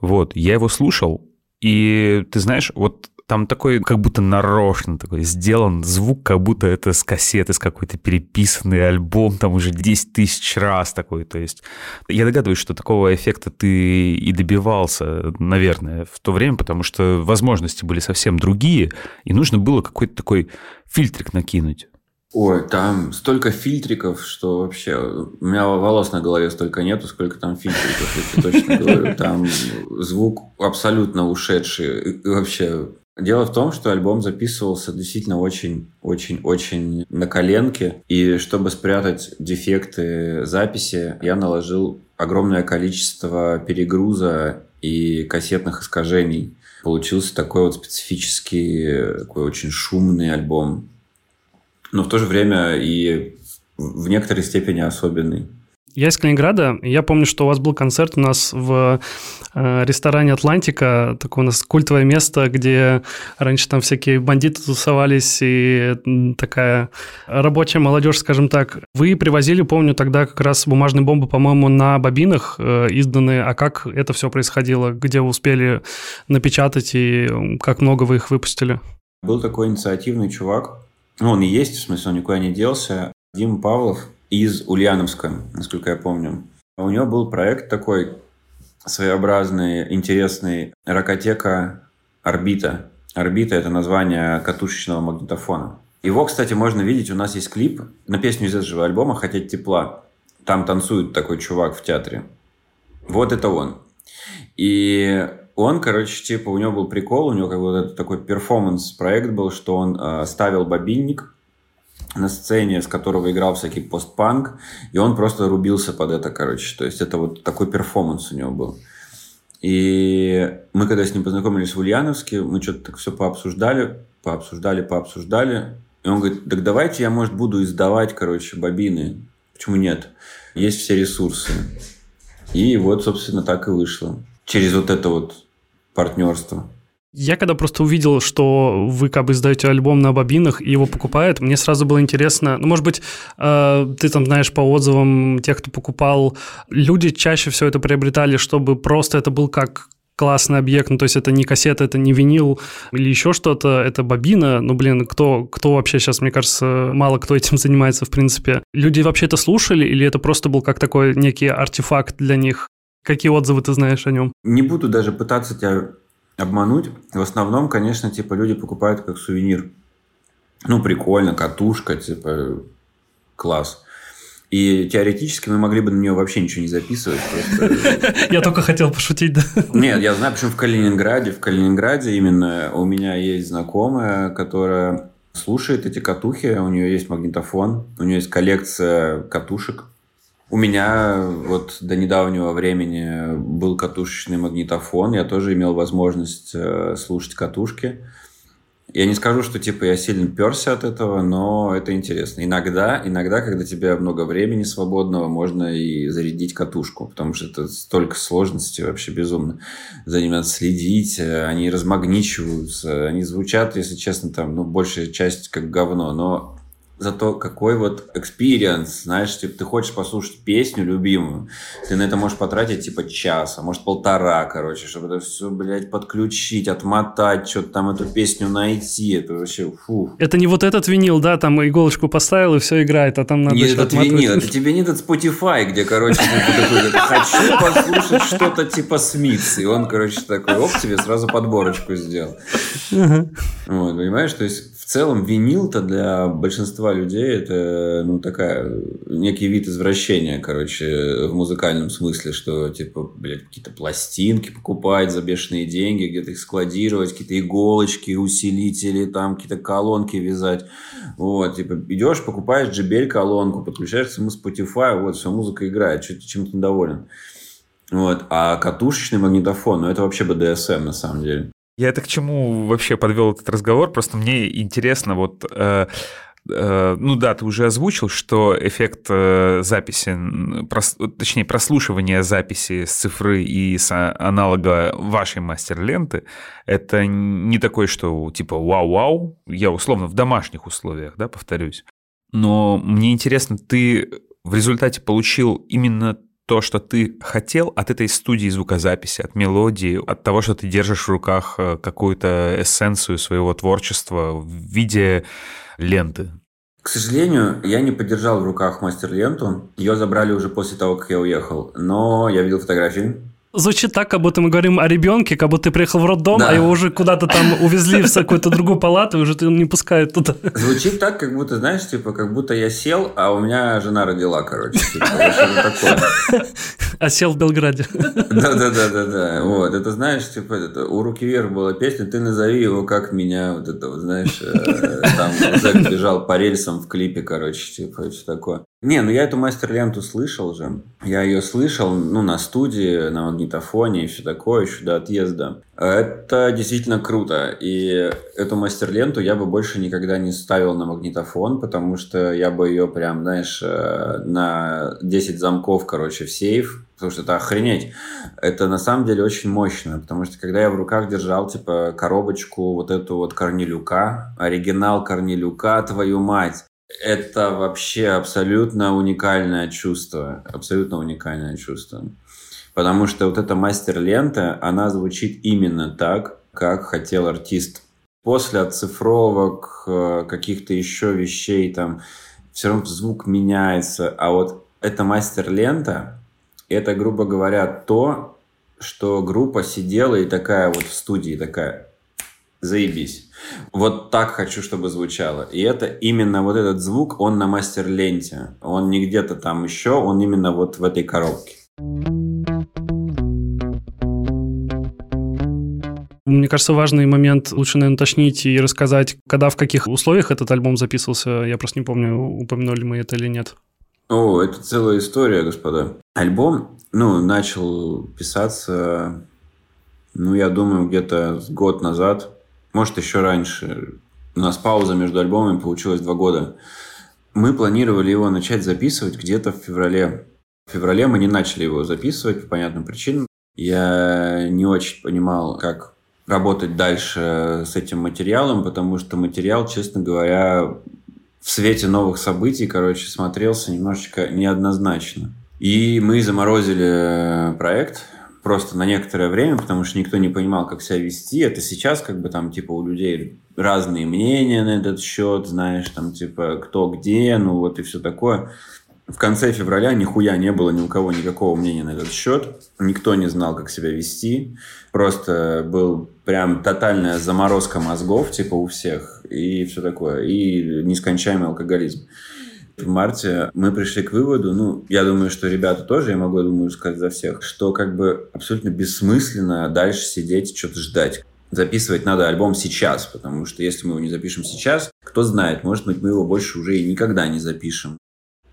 вот, я его слушал, и ты знаешь, вот там такой, как будто нарочно такой сделан звук, как будто это с кассеты, с какой-то переписанный альбом, там уже 10 тысяч раз такой. То есть я догадываюсь, что такого эффекта ты и добивался, наверное, в то время, потому что возможности были совсем другие, и нужно было какой-то такой фильтрик накинуть. Ой, там столько фильтриков, что вообще... У меня волос на голове столько нету, сколько там фильтриков, я точно говорю. Там звук абсолютно ушедший. И вообще Дело в том, что альбом записывался действительно очень-очень-очень на коленке. И чтобы спрятать дефекты записи, я наложил огромное количество перегруза и кассетных искажений. Получился такой вот специфический, такой очень шумный альбом. Но в то же время и в некоторой степени особенный. Я из Калининграда. Я помню, что у вас был концерт у нас в э, ресторане «Атлантика». Такое у нас культовое место, где раньше там всякие бандиты тусовались и такая рабочая молодежь, скажем так. Вы привозили, помню, тогда как раз бумажные бомбы, по-моему, на бобинах э, изданные. А как это все происходило? Где вы успели напечатать и как много вы их выпустили? Был такой инициативный чувак. Ну, он и есть, в смысле, он никуда не делся. Дима Павлов, из Ульяновска, насколько я помню. У него был проект такой своеобразный, интересный, ракотека «Орбита». «Орбита» — это название катушечного магнитофона. Его, кстати, можно видеть, у нас есть клип на песню из этого альбома «Хотеть тепла». Там танцует такой чувак в театре. Вот это он. И он, короче, типа, у него был прикол, у него как бы вот такой перформанс-проект был, что он э, ставил бобинник, на сцене, с которого играл всякий постпанк, и он просто рубился под это, короче. То есть это вот такой перформанс у него был. И мы когда с ним познакомились в Ульяновске, мы что-то так все пообсуждали, пообсуждали, пообсуждали. И он говорит, так давайте я, может, буду издавать, короче, бобины. Почему нет? Есть все ресурсы. И вот, собственно, так и вышло. Через вот это вот партнерство. Я когда просто увидел, что вы как бы издаете альбом на бобинах и его покупают, мне сразу было интересно, ну, может быть, э, ты там знаешь по отзывам тех, кто покупал, люди чаще все это приобретали, чтобы просто это был как классный объект, ну, то есть это не кассета, это не винил или еще что-то, это бобина, ну, блин, кто, кто вообще сейчас, мне кажется, мало кто этим занимается, в принципе. Люди вообще это слушали или это просто был как такой некий артефакт для них? Какие отзывы ты знаешь о нем? Не буду даже пытаться тебя обмануть. В основном, конечно, типа люди покупают как сувенир. Ну, прикольно, катушка, типа, класс. И теоретически мы могли бы на нее вообще ничего не записывать. Я только хотел пошутить, да. Нет, я знаю, почему в Калининграде. В Калининграде именно у меня есть знакомая, которая слушает эти катухи, у нее есть магнитофон, у нее есть коллекция катушек. У меня вот до недавнего времени был катушечный магнитофон. Я тоже имел возможность э, слушать катушки. Я не скажу, что типа я сильно перся от этого, но это интересно. Иногда, иногда, когда тебе много времени свободного, можно и зарядить катушку, потому что это столько сложностей вообще безумно. За ними надо следить, они размагничиваются, они звучат, если честно, там, ну, большая часть как говно, но Зато какой вот experience, знаешь, типа, ты хочешь послушать песню любимую, ты на это можешь потратить, типа, час, а может, полтора, короче, чтобы это все, блядь, подключить, отмотать, что-то там эту песню найти, это вообще, фу. Это не вот этот винил, да, там иголочку поставил и все играет, а там надо Не этот винил, это тебе не этот Spotify, где, короче, ты такой, хочу послушать что-то типа Смитс, и он, короче, такой, оп, тебе сразу подборочку сделал. Вот, понимаешь, то есть в целом винил-то для большинства людей это ну такая некий вид извращения, короче, в музыкальном смысле, что типа, блядь, какие-то пластинки покупать за бешеные деньги, где-то их складировать, какие-то иголочки, усилители, там какие-то колонки вязать. Вот, типа, идешь, покупаешь JBL колонку, подключаешь к своему Spotify, вот, все, музыка играет, что ты чем-то недоволен. Вот. А катушечный магнитофон, ну это вообще БДСМ на самом деле. Я это к чему вообще подвел этот разговор? Просто мне интересно, вот э, ну да, ты уже озвучил, что эффект э, записи, прос, точнее прослушивания записи с цифры и с аналога вашей мастер-ленты, это не такое, что типа вау-вау, я условно в домашних условиях, да, повторюсь. Но мне интересно, ты в результате получил именно то, что ты хотел от этой студии звукозаписи, от мелодии, от того, что ты держишь в руках э, какую-то эссенцию своего творчества в виде ленты? К сожалению, я не поддержал в руках мастер-ленту. Ее забрали уже после того, как я уехал. Но я видел фотографии. Звучит так, как будто мы говорим о ребенке, как будто ты приехал в роддом, да. а его уже куда-то там увезли в какую-то другую палату, и уже он не пускает туда. Звучит так, как будто, знаешь, типа, как будто я сел, а у меня жена родила, короче. Типа, а сел в Белграде. Да-да-да-да-да. Вот, это знаешь, типа, это, у Руки Вверх была песня, ты назови его как меня, вот это вот, знаешь, э, там бежал по рельсам в клипе, короче, типа, что такое. Не, ну я эту мастер-ленту слышал же. Я ее слышал, ну, на студии, на магнитофоне и все такое, еще до отъезда. Это действительно круто. И эту мастер-ленту я бы больше никогда не ставил на магнитофон, потому что я бы ее прям, знаешь, э, на 10 замков, короче, в сейф, потому что это охренеть. Это на самом деле очень мощно, потому что когда я в руках держал, типа, коробочку вот эту вот Корнелюка, оригинал Корнелюка, твою мать, это вообще абсолютно уникальное чувство. Абсолютно уникальное чувство. Потому что вот эта мастер-лента, она звучит именно так, как хотел артист. После оцифровок, э, каких-то еще вещей, там, все равно звук меняется. А вот эта мастер-лента, это, грубо говоря, то, что группа сидела и такая вот в студии, такая, заебись. Вот так хочу, чтобы звучало. И это именно вот этот звук, он на мастер-ленте. Он не где-то там еще, он именно вот в этой коробке. Мне кажется, важный момент, лучше, наверное, уточнить и рассказать, когда, в каких условиях этот альбом записывался. Я просто не помню, упомянули мы это или нет. О, это целая история, господа. Альбом, ну, начал писаться, ну, я думаю, где-то год назад может, еще раньше. У нас пауза между альбомами получилась два года. Мы планировали его начать записывать где-то в феврале. В феврале мы не начали его записывать по понятным причинам. Я не очень понимал, как работать дальше с этим материалом, потому что материал, честно говоря, в свете новых событий, короче, смотрелся немножечко неоднозначно. И мы заморозили проект, просто на некоторое время, потому что никто не понимал, как себя вести. Это сейчас как бы там типа у людей разные мнения на этот счет, знаешь, там типа кто где, ну вот и все такое. В конце февраля нихуя не было ни у кого никакого мнения на этот счет. Никто не знал, как себя вести. Просто был прям тотальная заморозка мозгов, типа у всех, и все такое. И нескончаемый алкоголизм в марте мы пришли к выводу, ну, я думаю, что ребята тоже, я могу, думаю, сказать за всех, что как бы абсолютно бессмысленно дальше сидеть, что-то ждать. Записывать надо альбом сейчас, потому что если мы его не запишем сейчас, кто знает, может быть, мы его больше уже и никогда не запишем.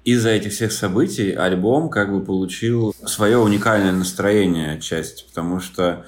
Из-за этих всех событий альбом как бы получил свое уникальное настроение отчасти, потому что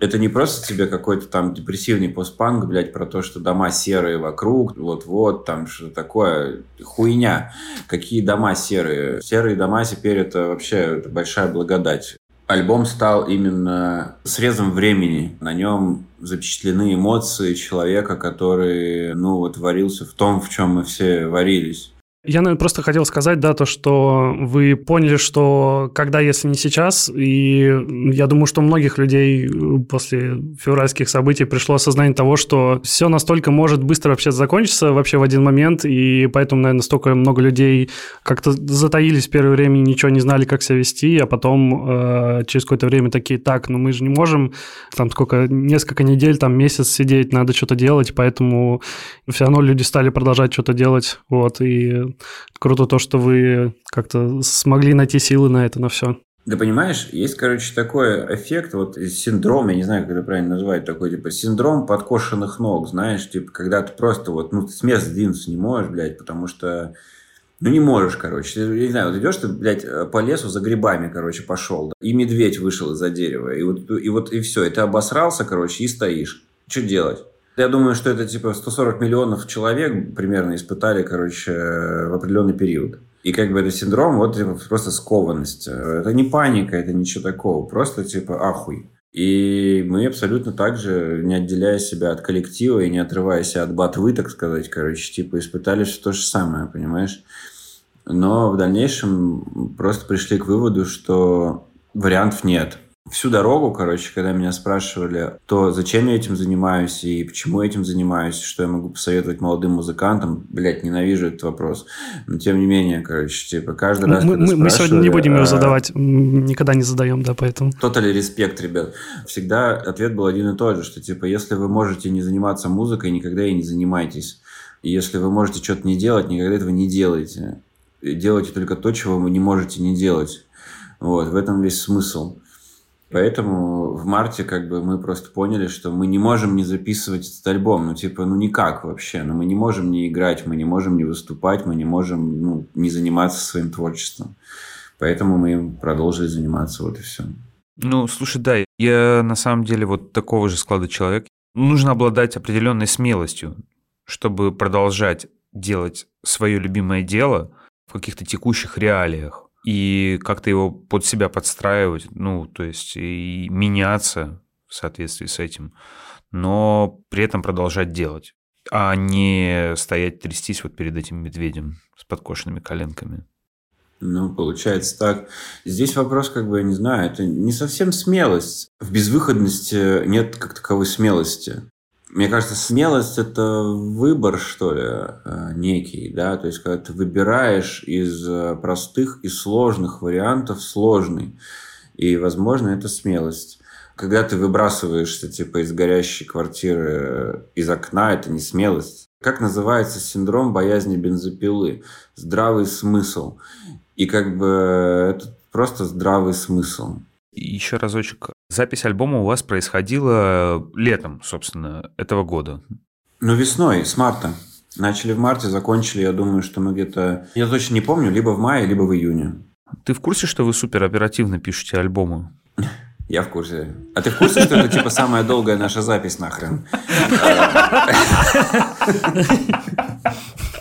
Это не просто тебе какой-то там депрессивный постпанк, блядь, про то, что дома серые вокруг, вот-вот, там что такое, хуйня. Какие дома серые? Серые дома теперь это вообще большая благодать. Альбом стал именно срезом времени. На нем запечатлены эмоции человека, который, ну, вот варился в том, в чем мы все варились. Я, наверное, просто хотел сказать, да, то, что вы поняли, что когда, если не сейчас, и я думаю, что у многих людей после февральских событий пришло осознание того, что все настолько может быстро вообще закончиться вообще в один момент, и поэтому, наверное, столько много людей как-то затаились в первое время ничего не знали, как себя вести, а потом э, через какое-то время такие, так, ну мы же не можем там сколько, несколько недель, там месяц сидеть, надо что-то делать, поэтому все равно люди стали продолжать что-то делать, вот, и круто то, что вы как-то смогли найти силы на это, на все. Да понимаешь, есть, короче, такой эффект, вот синдром, я не знаю, как это правильно назвать, такой, типа, синдром подкошенных ног, знаешь, типа, когда ты просто вот, ну, с места сдвинуться не можешь, блядь, потому что, ну, не можешь, короче. Ты, я не знаю, вот идешь ты, блядь, по лесу за грибами, короче, пошел, да, и медведь вышел из-за дерева, и вот, и вот, и все, и ты обосрался, короче, и стоишь. Что делать? Я думаю, что это типа 140 миллионов человек примерно испытали, короче, в определенный период. И как бы это синдром, вот типа, просто скованность. Это не паника, это ничего такого. Просто типа ахуй. И мы абсолютно так же, не отделяя себя от коллектива и не отрывая себя от батвы, так сказать, короче, типа испытали все то же самое, понимаешь? Но в дальнейшем просто пришли к выводу, что вариантов нет всю дорогу, короче, когда меня спрашивали, то зачем я этим занимаюсь и почему этим занимаюсь, что я могу посоветовать молодым музыкантам, блядь, ненавижу этот вопрос. Но тем не менее, короче, типа каждый раз, мы, мы, мы сегодня не будем его а, задавать, никогда не задаем, да, поэтому. Тотали респект, ребят. Всегда ответ был один и тот же, что типа, если вы можете не заниматься музыкой, никогда и не занимайтесь. И если вы можете что-то не делать, никогда этого не делайте. Делайте только то, чего вы не можете не делать. Вот, в этом весь смысл. Поэтому в марте как бы мы просто поняли, что мы не можем не записывать этот альбом. Ну, типа, ну никак вообще. Ну, мы не можем не играть, мы не можем не выступать, мы не можем ну, не заниматься своим творчеством. Поэтому мы продолжили заниматься, вот и все. Ну, слушай, да, я на самом деле вот такого же склада человек. Нужно обладать определенной смелостью, чтобы продолжать делать свое любимое дело в каких-то текущих реалиях и как-то его под себя подстраивать, ну, то есть и меняться в соответствии с этим, но при этом продолжать делать, а не стоять трястись вот перед этим медведем с подкошенными коленками. Ну, получается так. Здесь вопрос, как бы, я не знаю, это не совсем смелость. В безвыходности нет как таковой смелости. Мне кажется, смелость – это выбор, что ли, э, некий, да, то есть, когда ты выбираешь из э, простых и сложных вариантов сложный, и, возможно, это смелость. Когда ты выбрасываешься, типа, из горящей квартиры э, из окна, это не смелость. Как называется синдром боязни бензопилы? Здравый смысл. И как бы это просто здравый смысл. Еще разочек. Запись альбома у вас происходила летом, собственно, этого года. Ну, весной, с марта. Начали в марте, закончили, я думаю, что мы где-то... Я точно не помню, либо в мае, либо в июне. Ты в курсе, что вы супер оперативно пишете альбомы? Я в курсе. А ты в курсе, что это типа самая долгая наша запись нахрен?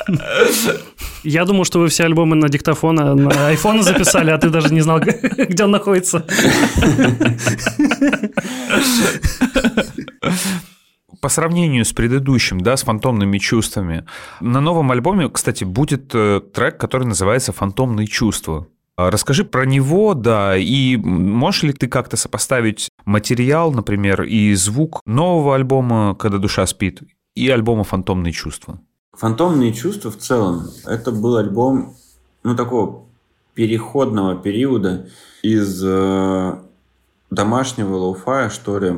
Я думал, что вы все альбомы на диктофона, на айфона записали, а ты даже не знал, где он находится. По сравнению с предыдущим, да, с фантомными чувствами, на новом альбоме, кстати, будет э, трек, который называется «Фантомные чувства». А расскажи про него, да, и можешь ли ты как-то сопоставить материал, например, и звук нового альбома «Когда душа спит» и альбома «Фантомные чувства»? Фантомные чувства в целом это был альбом, ну, такого переходного периода из э, домашнего лоуфая, что ли,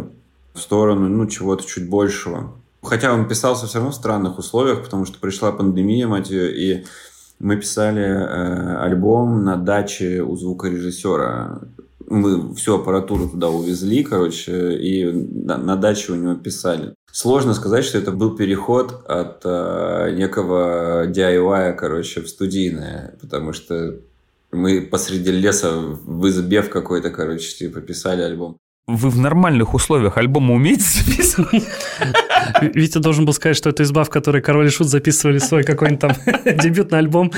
в сторону, ну, чего-то чуть большего. Хотя он писался все равно в странных условиях, потому что пришла пандемия, мать ее, и мы писали э, альбом на даче у звукорежиссера мы всю аппаратуру туда увезли, короче, и на, на даче у него писали. Сложно сказать, что это был переход от э, некого DIY, короче, в студийное, потому что мы посреди леса в избе в какой-то, короче, типа, писали альбом. вы в нормальных условиях альбомы умеете записывать? Витя должен был сказать, что это изба, в которой Король и Шут записывали свой какой-нибудь там дебютный альбом.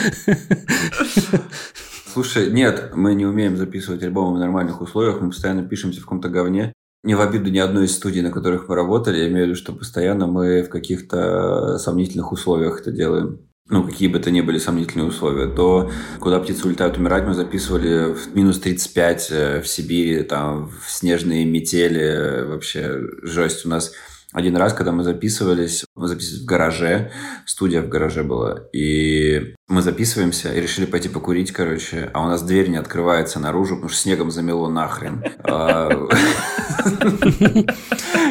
Слушай, нет, мы не умеем записывать альбомы в нормальных условиях, мы постоянно пишемся в каком-то говне. Не в обиду ни одной из студий, на которых мы работали, я имею в виду, что постоянно мы в каких-то сомнительных условиях это делаем ну, какие бы то ни были сомнительные условия, то «Куда птицы улетают умирать» мы записывали в минус 35 э, в Сибири, там, в снежные метели, вообще жесть. У нас один раз, когда мы записывались, мы записывались в гараже, студия в гараже была, и мы записываемся и решили пойти покурить, короче, а у нас дверь не открывается наружу, потому что снегом замело нахрен. А,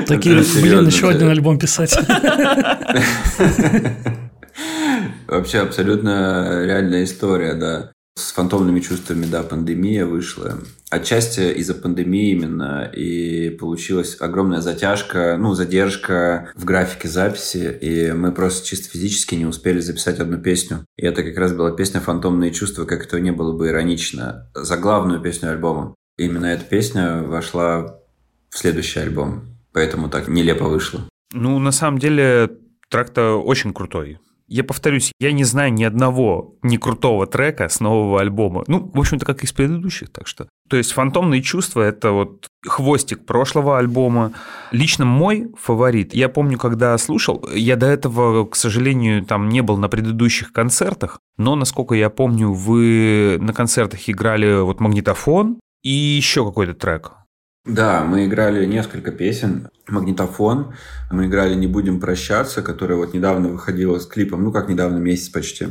Такие, блин, еще один альбом писать. Вообще абсолютно реальная история, да. С фантомными чувствами, да, пандемия вышла. Отчасти из-за пандемии именно и получилась огромная затяжка, ну, задержка в графике записи, и мы просто чисто физически не успели записать одну песню. И это как раз была песня «Фантомные чувства», как это не было бы иронично, за главную песню альбома. Именно эта песня вошла в следующий альбом, поэтому так нелепо вышло. Ну, на самом деле, трек-то очень крутой. Я повторюсь, я не знаю ни одного не крутого трека с нового альбома. Ну, в общем-то, как и из предыдущих, так что. То есть «Фантомные чувства» — это вот хвостик прошлого альбома. Лично мой фаворит. Я помню, когда слушал, я до этого, к сожалению, там не был на предыдущих концертах, но, насколько я помню, вы на концертах играли вот магнитофон и еще какой-то трек. Да, мы играли несколько песен. Магнитофон. Мы играли «Не будем прощаться», которая вот недавно выходила с клипом. Ну, как недавно, месяц почти.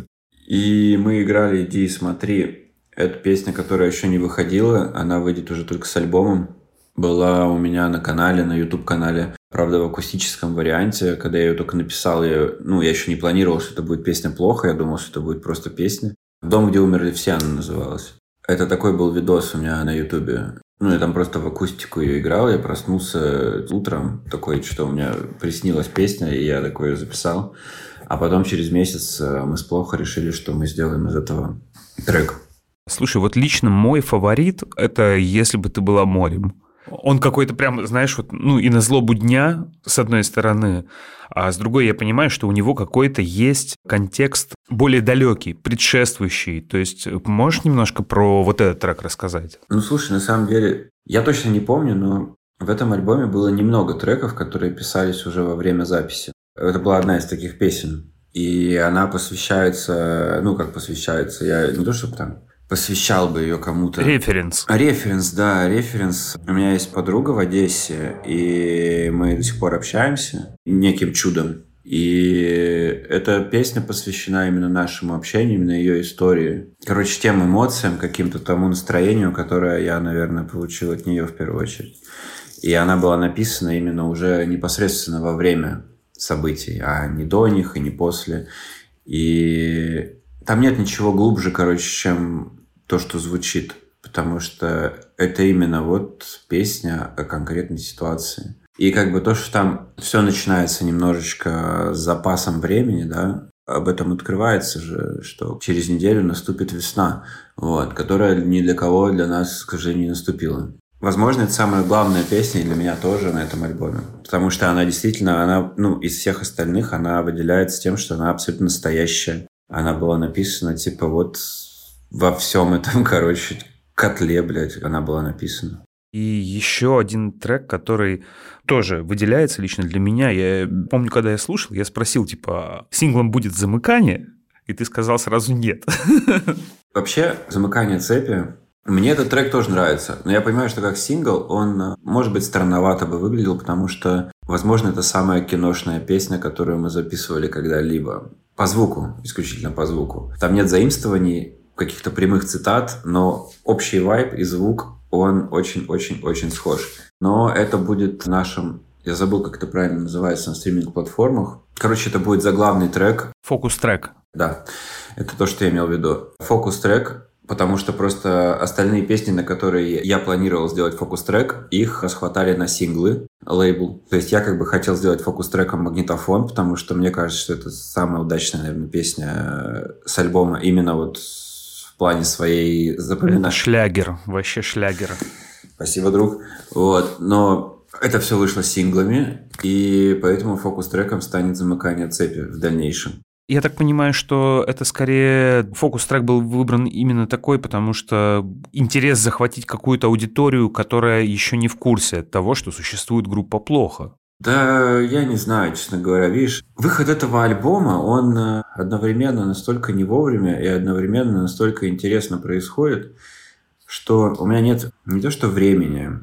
И мы играли «Иди и смотри». Это песня, которая еще не выходила. Она выйдет уже только с альбомом. Была у меня на канале, на YouTube-канале. Правда, в акустическом варианте. Когда я ее только написал, я, ну, я еще не планировал, что это будет песня плохо. Я думал, что это будет просто песня. «Дом, где умерли все» она называлась. Это такой был видос у меня на Ютубе. Ну, я там просто в акустику ее играл, я проснулся утром, такой, что у меня приснилась песня, и я такое записал. А потом через месяц э, мы с Плохо решили, что мы сделаем из этого трек. Слушай, вот лично мой фаворит – это «Если бы ты была морем». Он какой-то прям, знаешь, вот, ну, и на злобу дня, с одной стороны, а с другой я понимаю, что у него какой-то есть контекст более далекий, предшествующий. То есть можешь немножко про вот этот трек рассказать? Ну, слушай, на самом деле, я точно не помню, но в этом альбоме было немного треков, которые писались уже во время записи. Это была одна из таких песен. И она посвящается, ну, как посвящается, я не то, чтобы там посвящал бы ее кому-то. Референс. Референс, да, референс. У меня есть подруга в Одессе, и мы до сих пор общаемся неким чудом. И эта песня посвящена именно нашему общению, именно ее истории. Короче, тем эмоциям, каким-то тому настроению, которое я, наверное, получил от нее в первую очередь. И она была написана именно уже непосредственно во время событий, а не до них и не после. И там нет ничего глубже, короче, чем то, что звучит, потому что это именно вот песня о конкретной ситуации. И как бы то, что там все начинается немножечко с запасом времени, да, об этом открывается же, что через неделю наступит весна, вот, которая ни для кого для нас, к сожалению, не наступила. Возможно, это самая главная песня для меня тоже на этом альбоме. Потому что она действительно, она, ну, из всех остальных, она выделяется тем, что она абсолютно настоящая. Она была написана, типа, вот во всем этом, короче, котле, блядь, она была написана. И еще один трек, который тоже выделяется лично для меня. Я помню, когда я слушал, я спросил, типа, синглом будет замыкание? И ты сказал сразу нет. Вообще, замыкание цепи мне этот трек тоже нравится, но я понимаю, что как сингл он, может быть, странновато бы выглядел, потому что, возможно, это самая киношная песня, которую мы записывали когда-либо. По звуку, исключительно по звуку. Там нет заимствований, каких-то прямых цитат, но общий вайб и звук, он очень-очень-очень схож. Но это будет нашим я забыл, как это правильно называется на стриминг-платформах. Короче, это будет заглавный трек. Фокус-трек. Да, это то, что я имел в виду. Фокус-трек, потому что просто остальные песни, на которые я планировал сделать фокус-трек, их расхватали на синглы, лейбл. То есть я как бы хотел сделать фокус-треком магнитофон, потому что мне кажется, что это самая удачная, наверное, песня с альбома именно вот плане своей запоминания. Шлягер, вообще шлягер. Спасибо, друг. Вот, но это все вышло синглами, и поэтому фокус-треком станет замыкание цепи в дальнейшем. Я так понимаю, что это скорее фокус-трек был выбран именно такой, потому что интерес захватить какую-то аудиторию, которая еще не в курсе того, что существует группа плохо. Да, я не знаю, честно говоря. Видишь, выход этого альбома, он э, одновременно настолько не вовремя и одновременно настолько интересно происходит, что у меня нет не то что времени,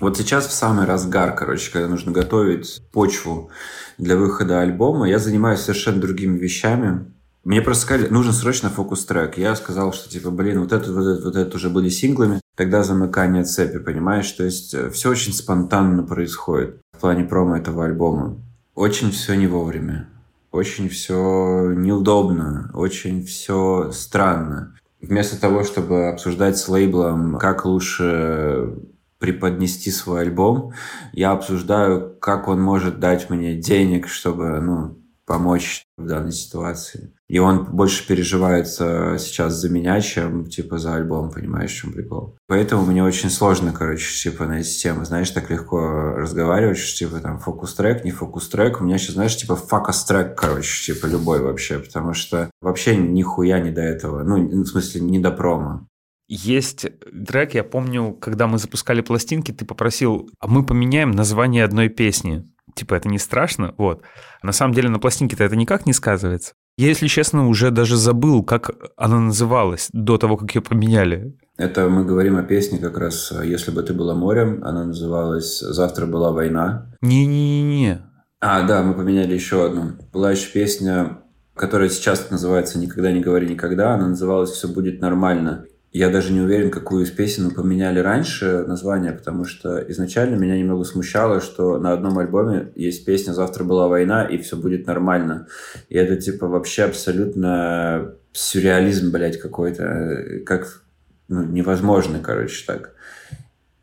вот сейчас в самый разгар, короче, когда нужно готовить почву для выхода альбома, я занимаюсь совершенно другими вещами. Мне просто сказали, нужен срочно фокус-трек. Я сказал, что типа, блин, вот это, вот это, вот это уже были синглами. Тогда замыкание цепи, понимаешь? То есть э, все очень спонтанно происходит плане промо этого альбома. Очень все не вовремя. Очень все неудобно. Очень все странно. Вместо того, чтобы обсуждать с лейблом, как лучше преподнести свой альбом. Я обсуждаю, как он может дать мне денег, чтобы ну, помочь в данной ситуации. И он больше переживает сейчас за меня, чем, типа, за альбом, понимаешь, в чем прикол. Поэтому мне очень сложно, короче, типа, на эти темы, знаешь, так легко разговаривать, что, типа, там, фокус-трек, не фокус-трек. У меня сейчас, знаешь, типа, фокус-трек, короче, типа, любой вообще, потому что вообще нихуя не до этого. Ну, в смысле, не до промо. Есть трек, я помню, когда мы запускали пластинки, ты попросил, а мы поменяем название одной песни. Типа, это не страшно? Вот. На самом деле на пластинке-то это никак не сказывается. Я, если честно, уже даже забыл, как она называлась до того, как ее поменяли. Это мы говорим о песне как раз «Если бы ты была морем». Она называлась «Завтра была война». Не-не-не. А, да, мы поменяли еще одну. Была еще песня, которая сейчас называется «Никогда не говори никогда». Она называлась «Все будет нормально». Я даже не уверен, какую из песен мы поменяли раньше название, потому что изначально меня немного смущало, что на одном альбоме есть песня «Завтра была война» и все будет нормально. И это типа вообще абсолютно сюрреализм, блядь, какой-то. Как ну, невозможно, короче, так.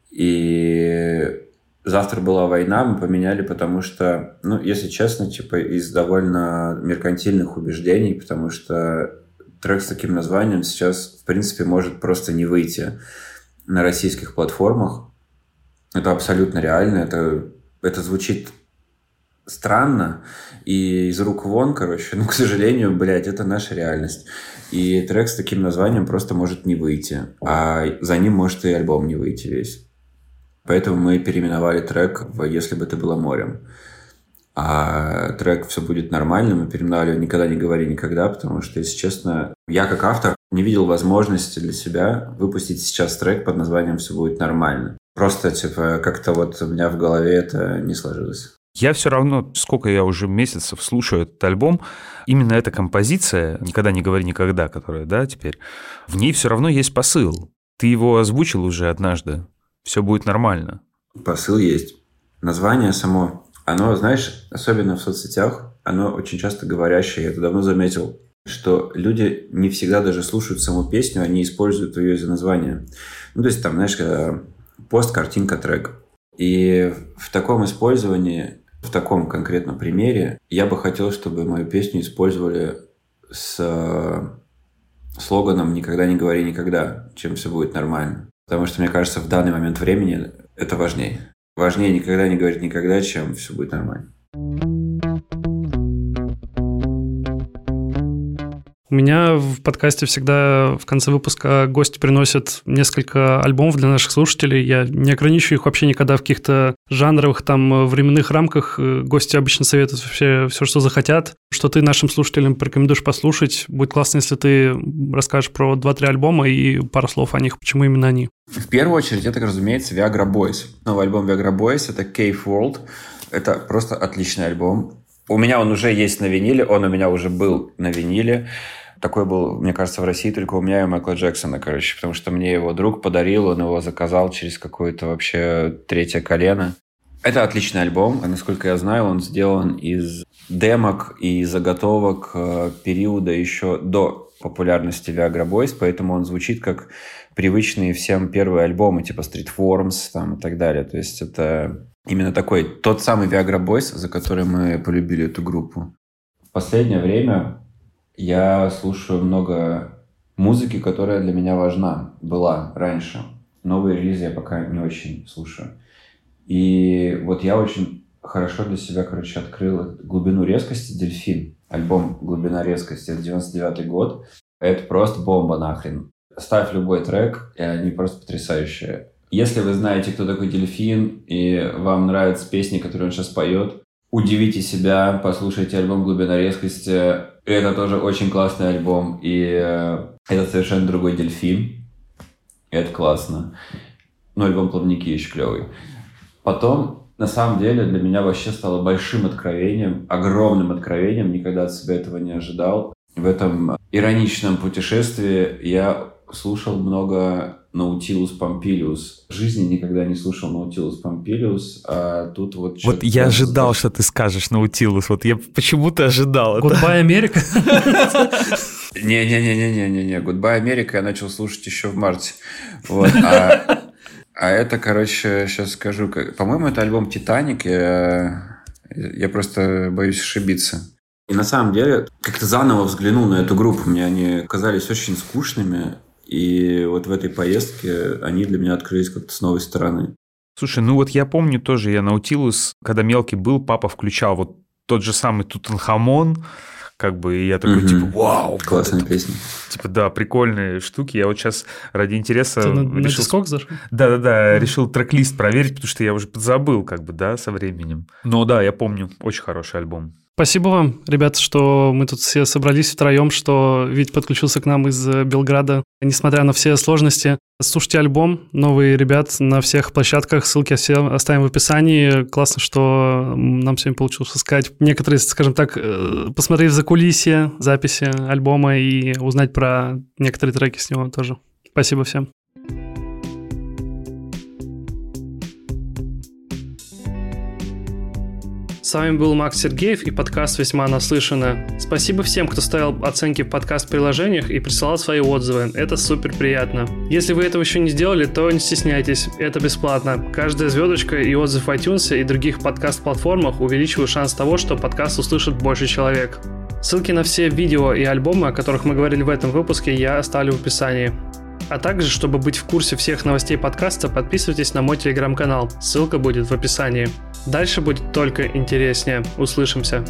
И завтра была война, мы поменяли, потому что, ну, если честно, типа из довольно меркантильных убеждений, потому что трек с таким названием сейчас, в принципе, может просто не выйти на российских платформах. Это абсолютно реально. Это, это звучит странно и из рук вон, короче. Ну, к сожалению, блядь, это наша реальность. И трек с таким названием просто может не выйти. А за ним может и альбом не выйти весь. Поэтому мы переименовали трек в «Если бы ты была морем» а трек «Все будет нормально» мы переименовали «Никогда не говори никогда», потому что, если честно, я как автор не видел возможности для себя выпустить сейчас трек под названием «Все будет нормально». Просто, типа, как-то вот у меня в голове это не сложилось. Я все равно, сколько я уже месяцев слушаю этот альбом, именно эта композиция «Никогда не говори никогда», которая, да, теперь, в ней все равно есть посыл. Ты его озвучил уже однажды. Все будет нормально. Посыл есть. Название само оно, знаешь, особенно в соцсетях, оно очень часто говорящее. Я это давно заметил, что люди не всегда даже слушают саму песню, они используют ее из-за названия. Ну, то есть там, знаешь, пост, картинка, трек. И в таком использовании, в таком конкретном примере, я бы хотел, чтобы мою песню использовали с э, слоганом «Никогда не говори никогда», чем все будет нормально. Потому что, мне кажется, в данный момент времени это важнее. Важнее никогда не говорить никогда, чем все будет нормально. У меня в подкасте всегда в конце выпуска гости приносят несколько альбомов для наших слушателей. Я не ограничиваю их вообще никогда в каких-то жанровых там временных рамках. Гости обычно советуют вообще все, что захотят. Что ты нашим слушателям порекомендуешь послушать. Будет классно, если ты расскажешь про 2-3 альбома и пару слов о них. Почему именно они? В первую очередь, это, разумеется, Viagra Boys. Новый альбом Viagra Boys — это Cave World. Это просто отличный альбом. У меня он уже есть на виниле, он у меня уже был на виниле. Такой был, мне кажется, в России только у меня и Майкла Джексона, короче, потому что мне его друг подарил, он его заказал через какое-то вообще третье колено. Это отличный альбом, насколько я знаю, он сделан из демок и заготовок э, периода еще до популярности Viagra Boys, поэтому он звучит как привычные всем первые альбомы, типа Street Forms там, и так далее. То есть это именно такой, тот самый Viagra Boys, за который мы полюбили эту группу. В последнее время я слушаю много музыки, которая для меня важна, была раньше. новые релизы я пока не очень слушаю. И вот я очень хорошо для себя, короче, открыл глубину резкости «Дельфин». Альбом «Глубина резкости» — это 99 год. Это просто бомба нахрен. Ставь любой трек, и они просто потрясающие. Если вы знаете, кто такой Дельфин, и вам нравятся песни, которые он сейчас поет, удивите себя, послушайте альбом «Глубина резкости». Это тоже очень классный альбом, и э, это совершенно другой Дельфин. Это классно. Ну, альбом «Плавники» еще клевый. Потом, на самом деле, для меня вообще стало большим откровением, огромным откровением, никогда от себя этого не ожидал. В этом ироничном путешествии я слушал много Наутилус Помпилиус. В жизни никогда не слушал Наутилус Помпилиус, а тут вот... Вот я ожидал, что ты скажешь Наутилус, вот я почему-то ожидал это. Goodbye, Америка? Не-не-не-не-не-не, Goodbye, Америка я начал слушать еще в марте. Вот, а, а это, короче, сейчас скажу, по-моему, это альбом «Титаник», я, я просто боюсь ошибиться. И на самом деле, как-то заново взглянул на эту группу, мне они казались очень скучными, и вот в этой поездке они для меня открылись как-то с новой стороны. Слушай, ну вот я помню тоже, я Наутилус, когда мелкий был, папа включал вот тот же самый Тутанхамон, как бы, и я такой, угу. типа, вау. Классная вот песня. Типа, да, прикольные штуки. Я вот сейчас ради интереса... Ты на, решил... на зашел? Да-да-да, решил трек-лист проверить, потому что я уже подзабыл, как бы, да, со временем. Но да, я помню, очень хороший альбом. Спасибо вам, ребята, что мы тут все собрались втроем, что Вить подключился к нам из э, Белграда. Несмотря на все сложности, слушайте альбом, новый ребят на всех площадках, ссылки все оставим в описании. Классно, что нам сегодня получилось сказать некоторые, скажем так, э, посмотреть за кулисье записи альбома и узнать про некоторые треки с него тоже. Спасибо всем. С вами был Макс Сергеев и подкаст «Весьма наслышано». Спасибо всем, кто ставил оценки в подкаст-приложениях и присылал свои отзывы. Это супер приятно. Если вы этого еще не сделали, то не стесняйтесь. Это бесплатно. Каждая звездочка и отзыв в iTunes и других подкаст-платформах увеличивают шанс того, что подкаст услышит больше человек. Ссылки на все видео и альбомы, о которых мы говорили в этом выпуске, я оставлю в описании. А также, чтобы быть в курсе всех новостей подкаста, подписывайтесь на мой телеграм-канал. Ссылка будет в описании. Дальше будет только интереснее. Услышимся.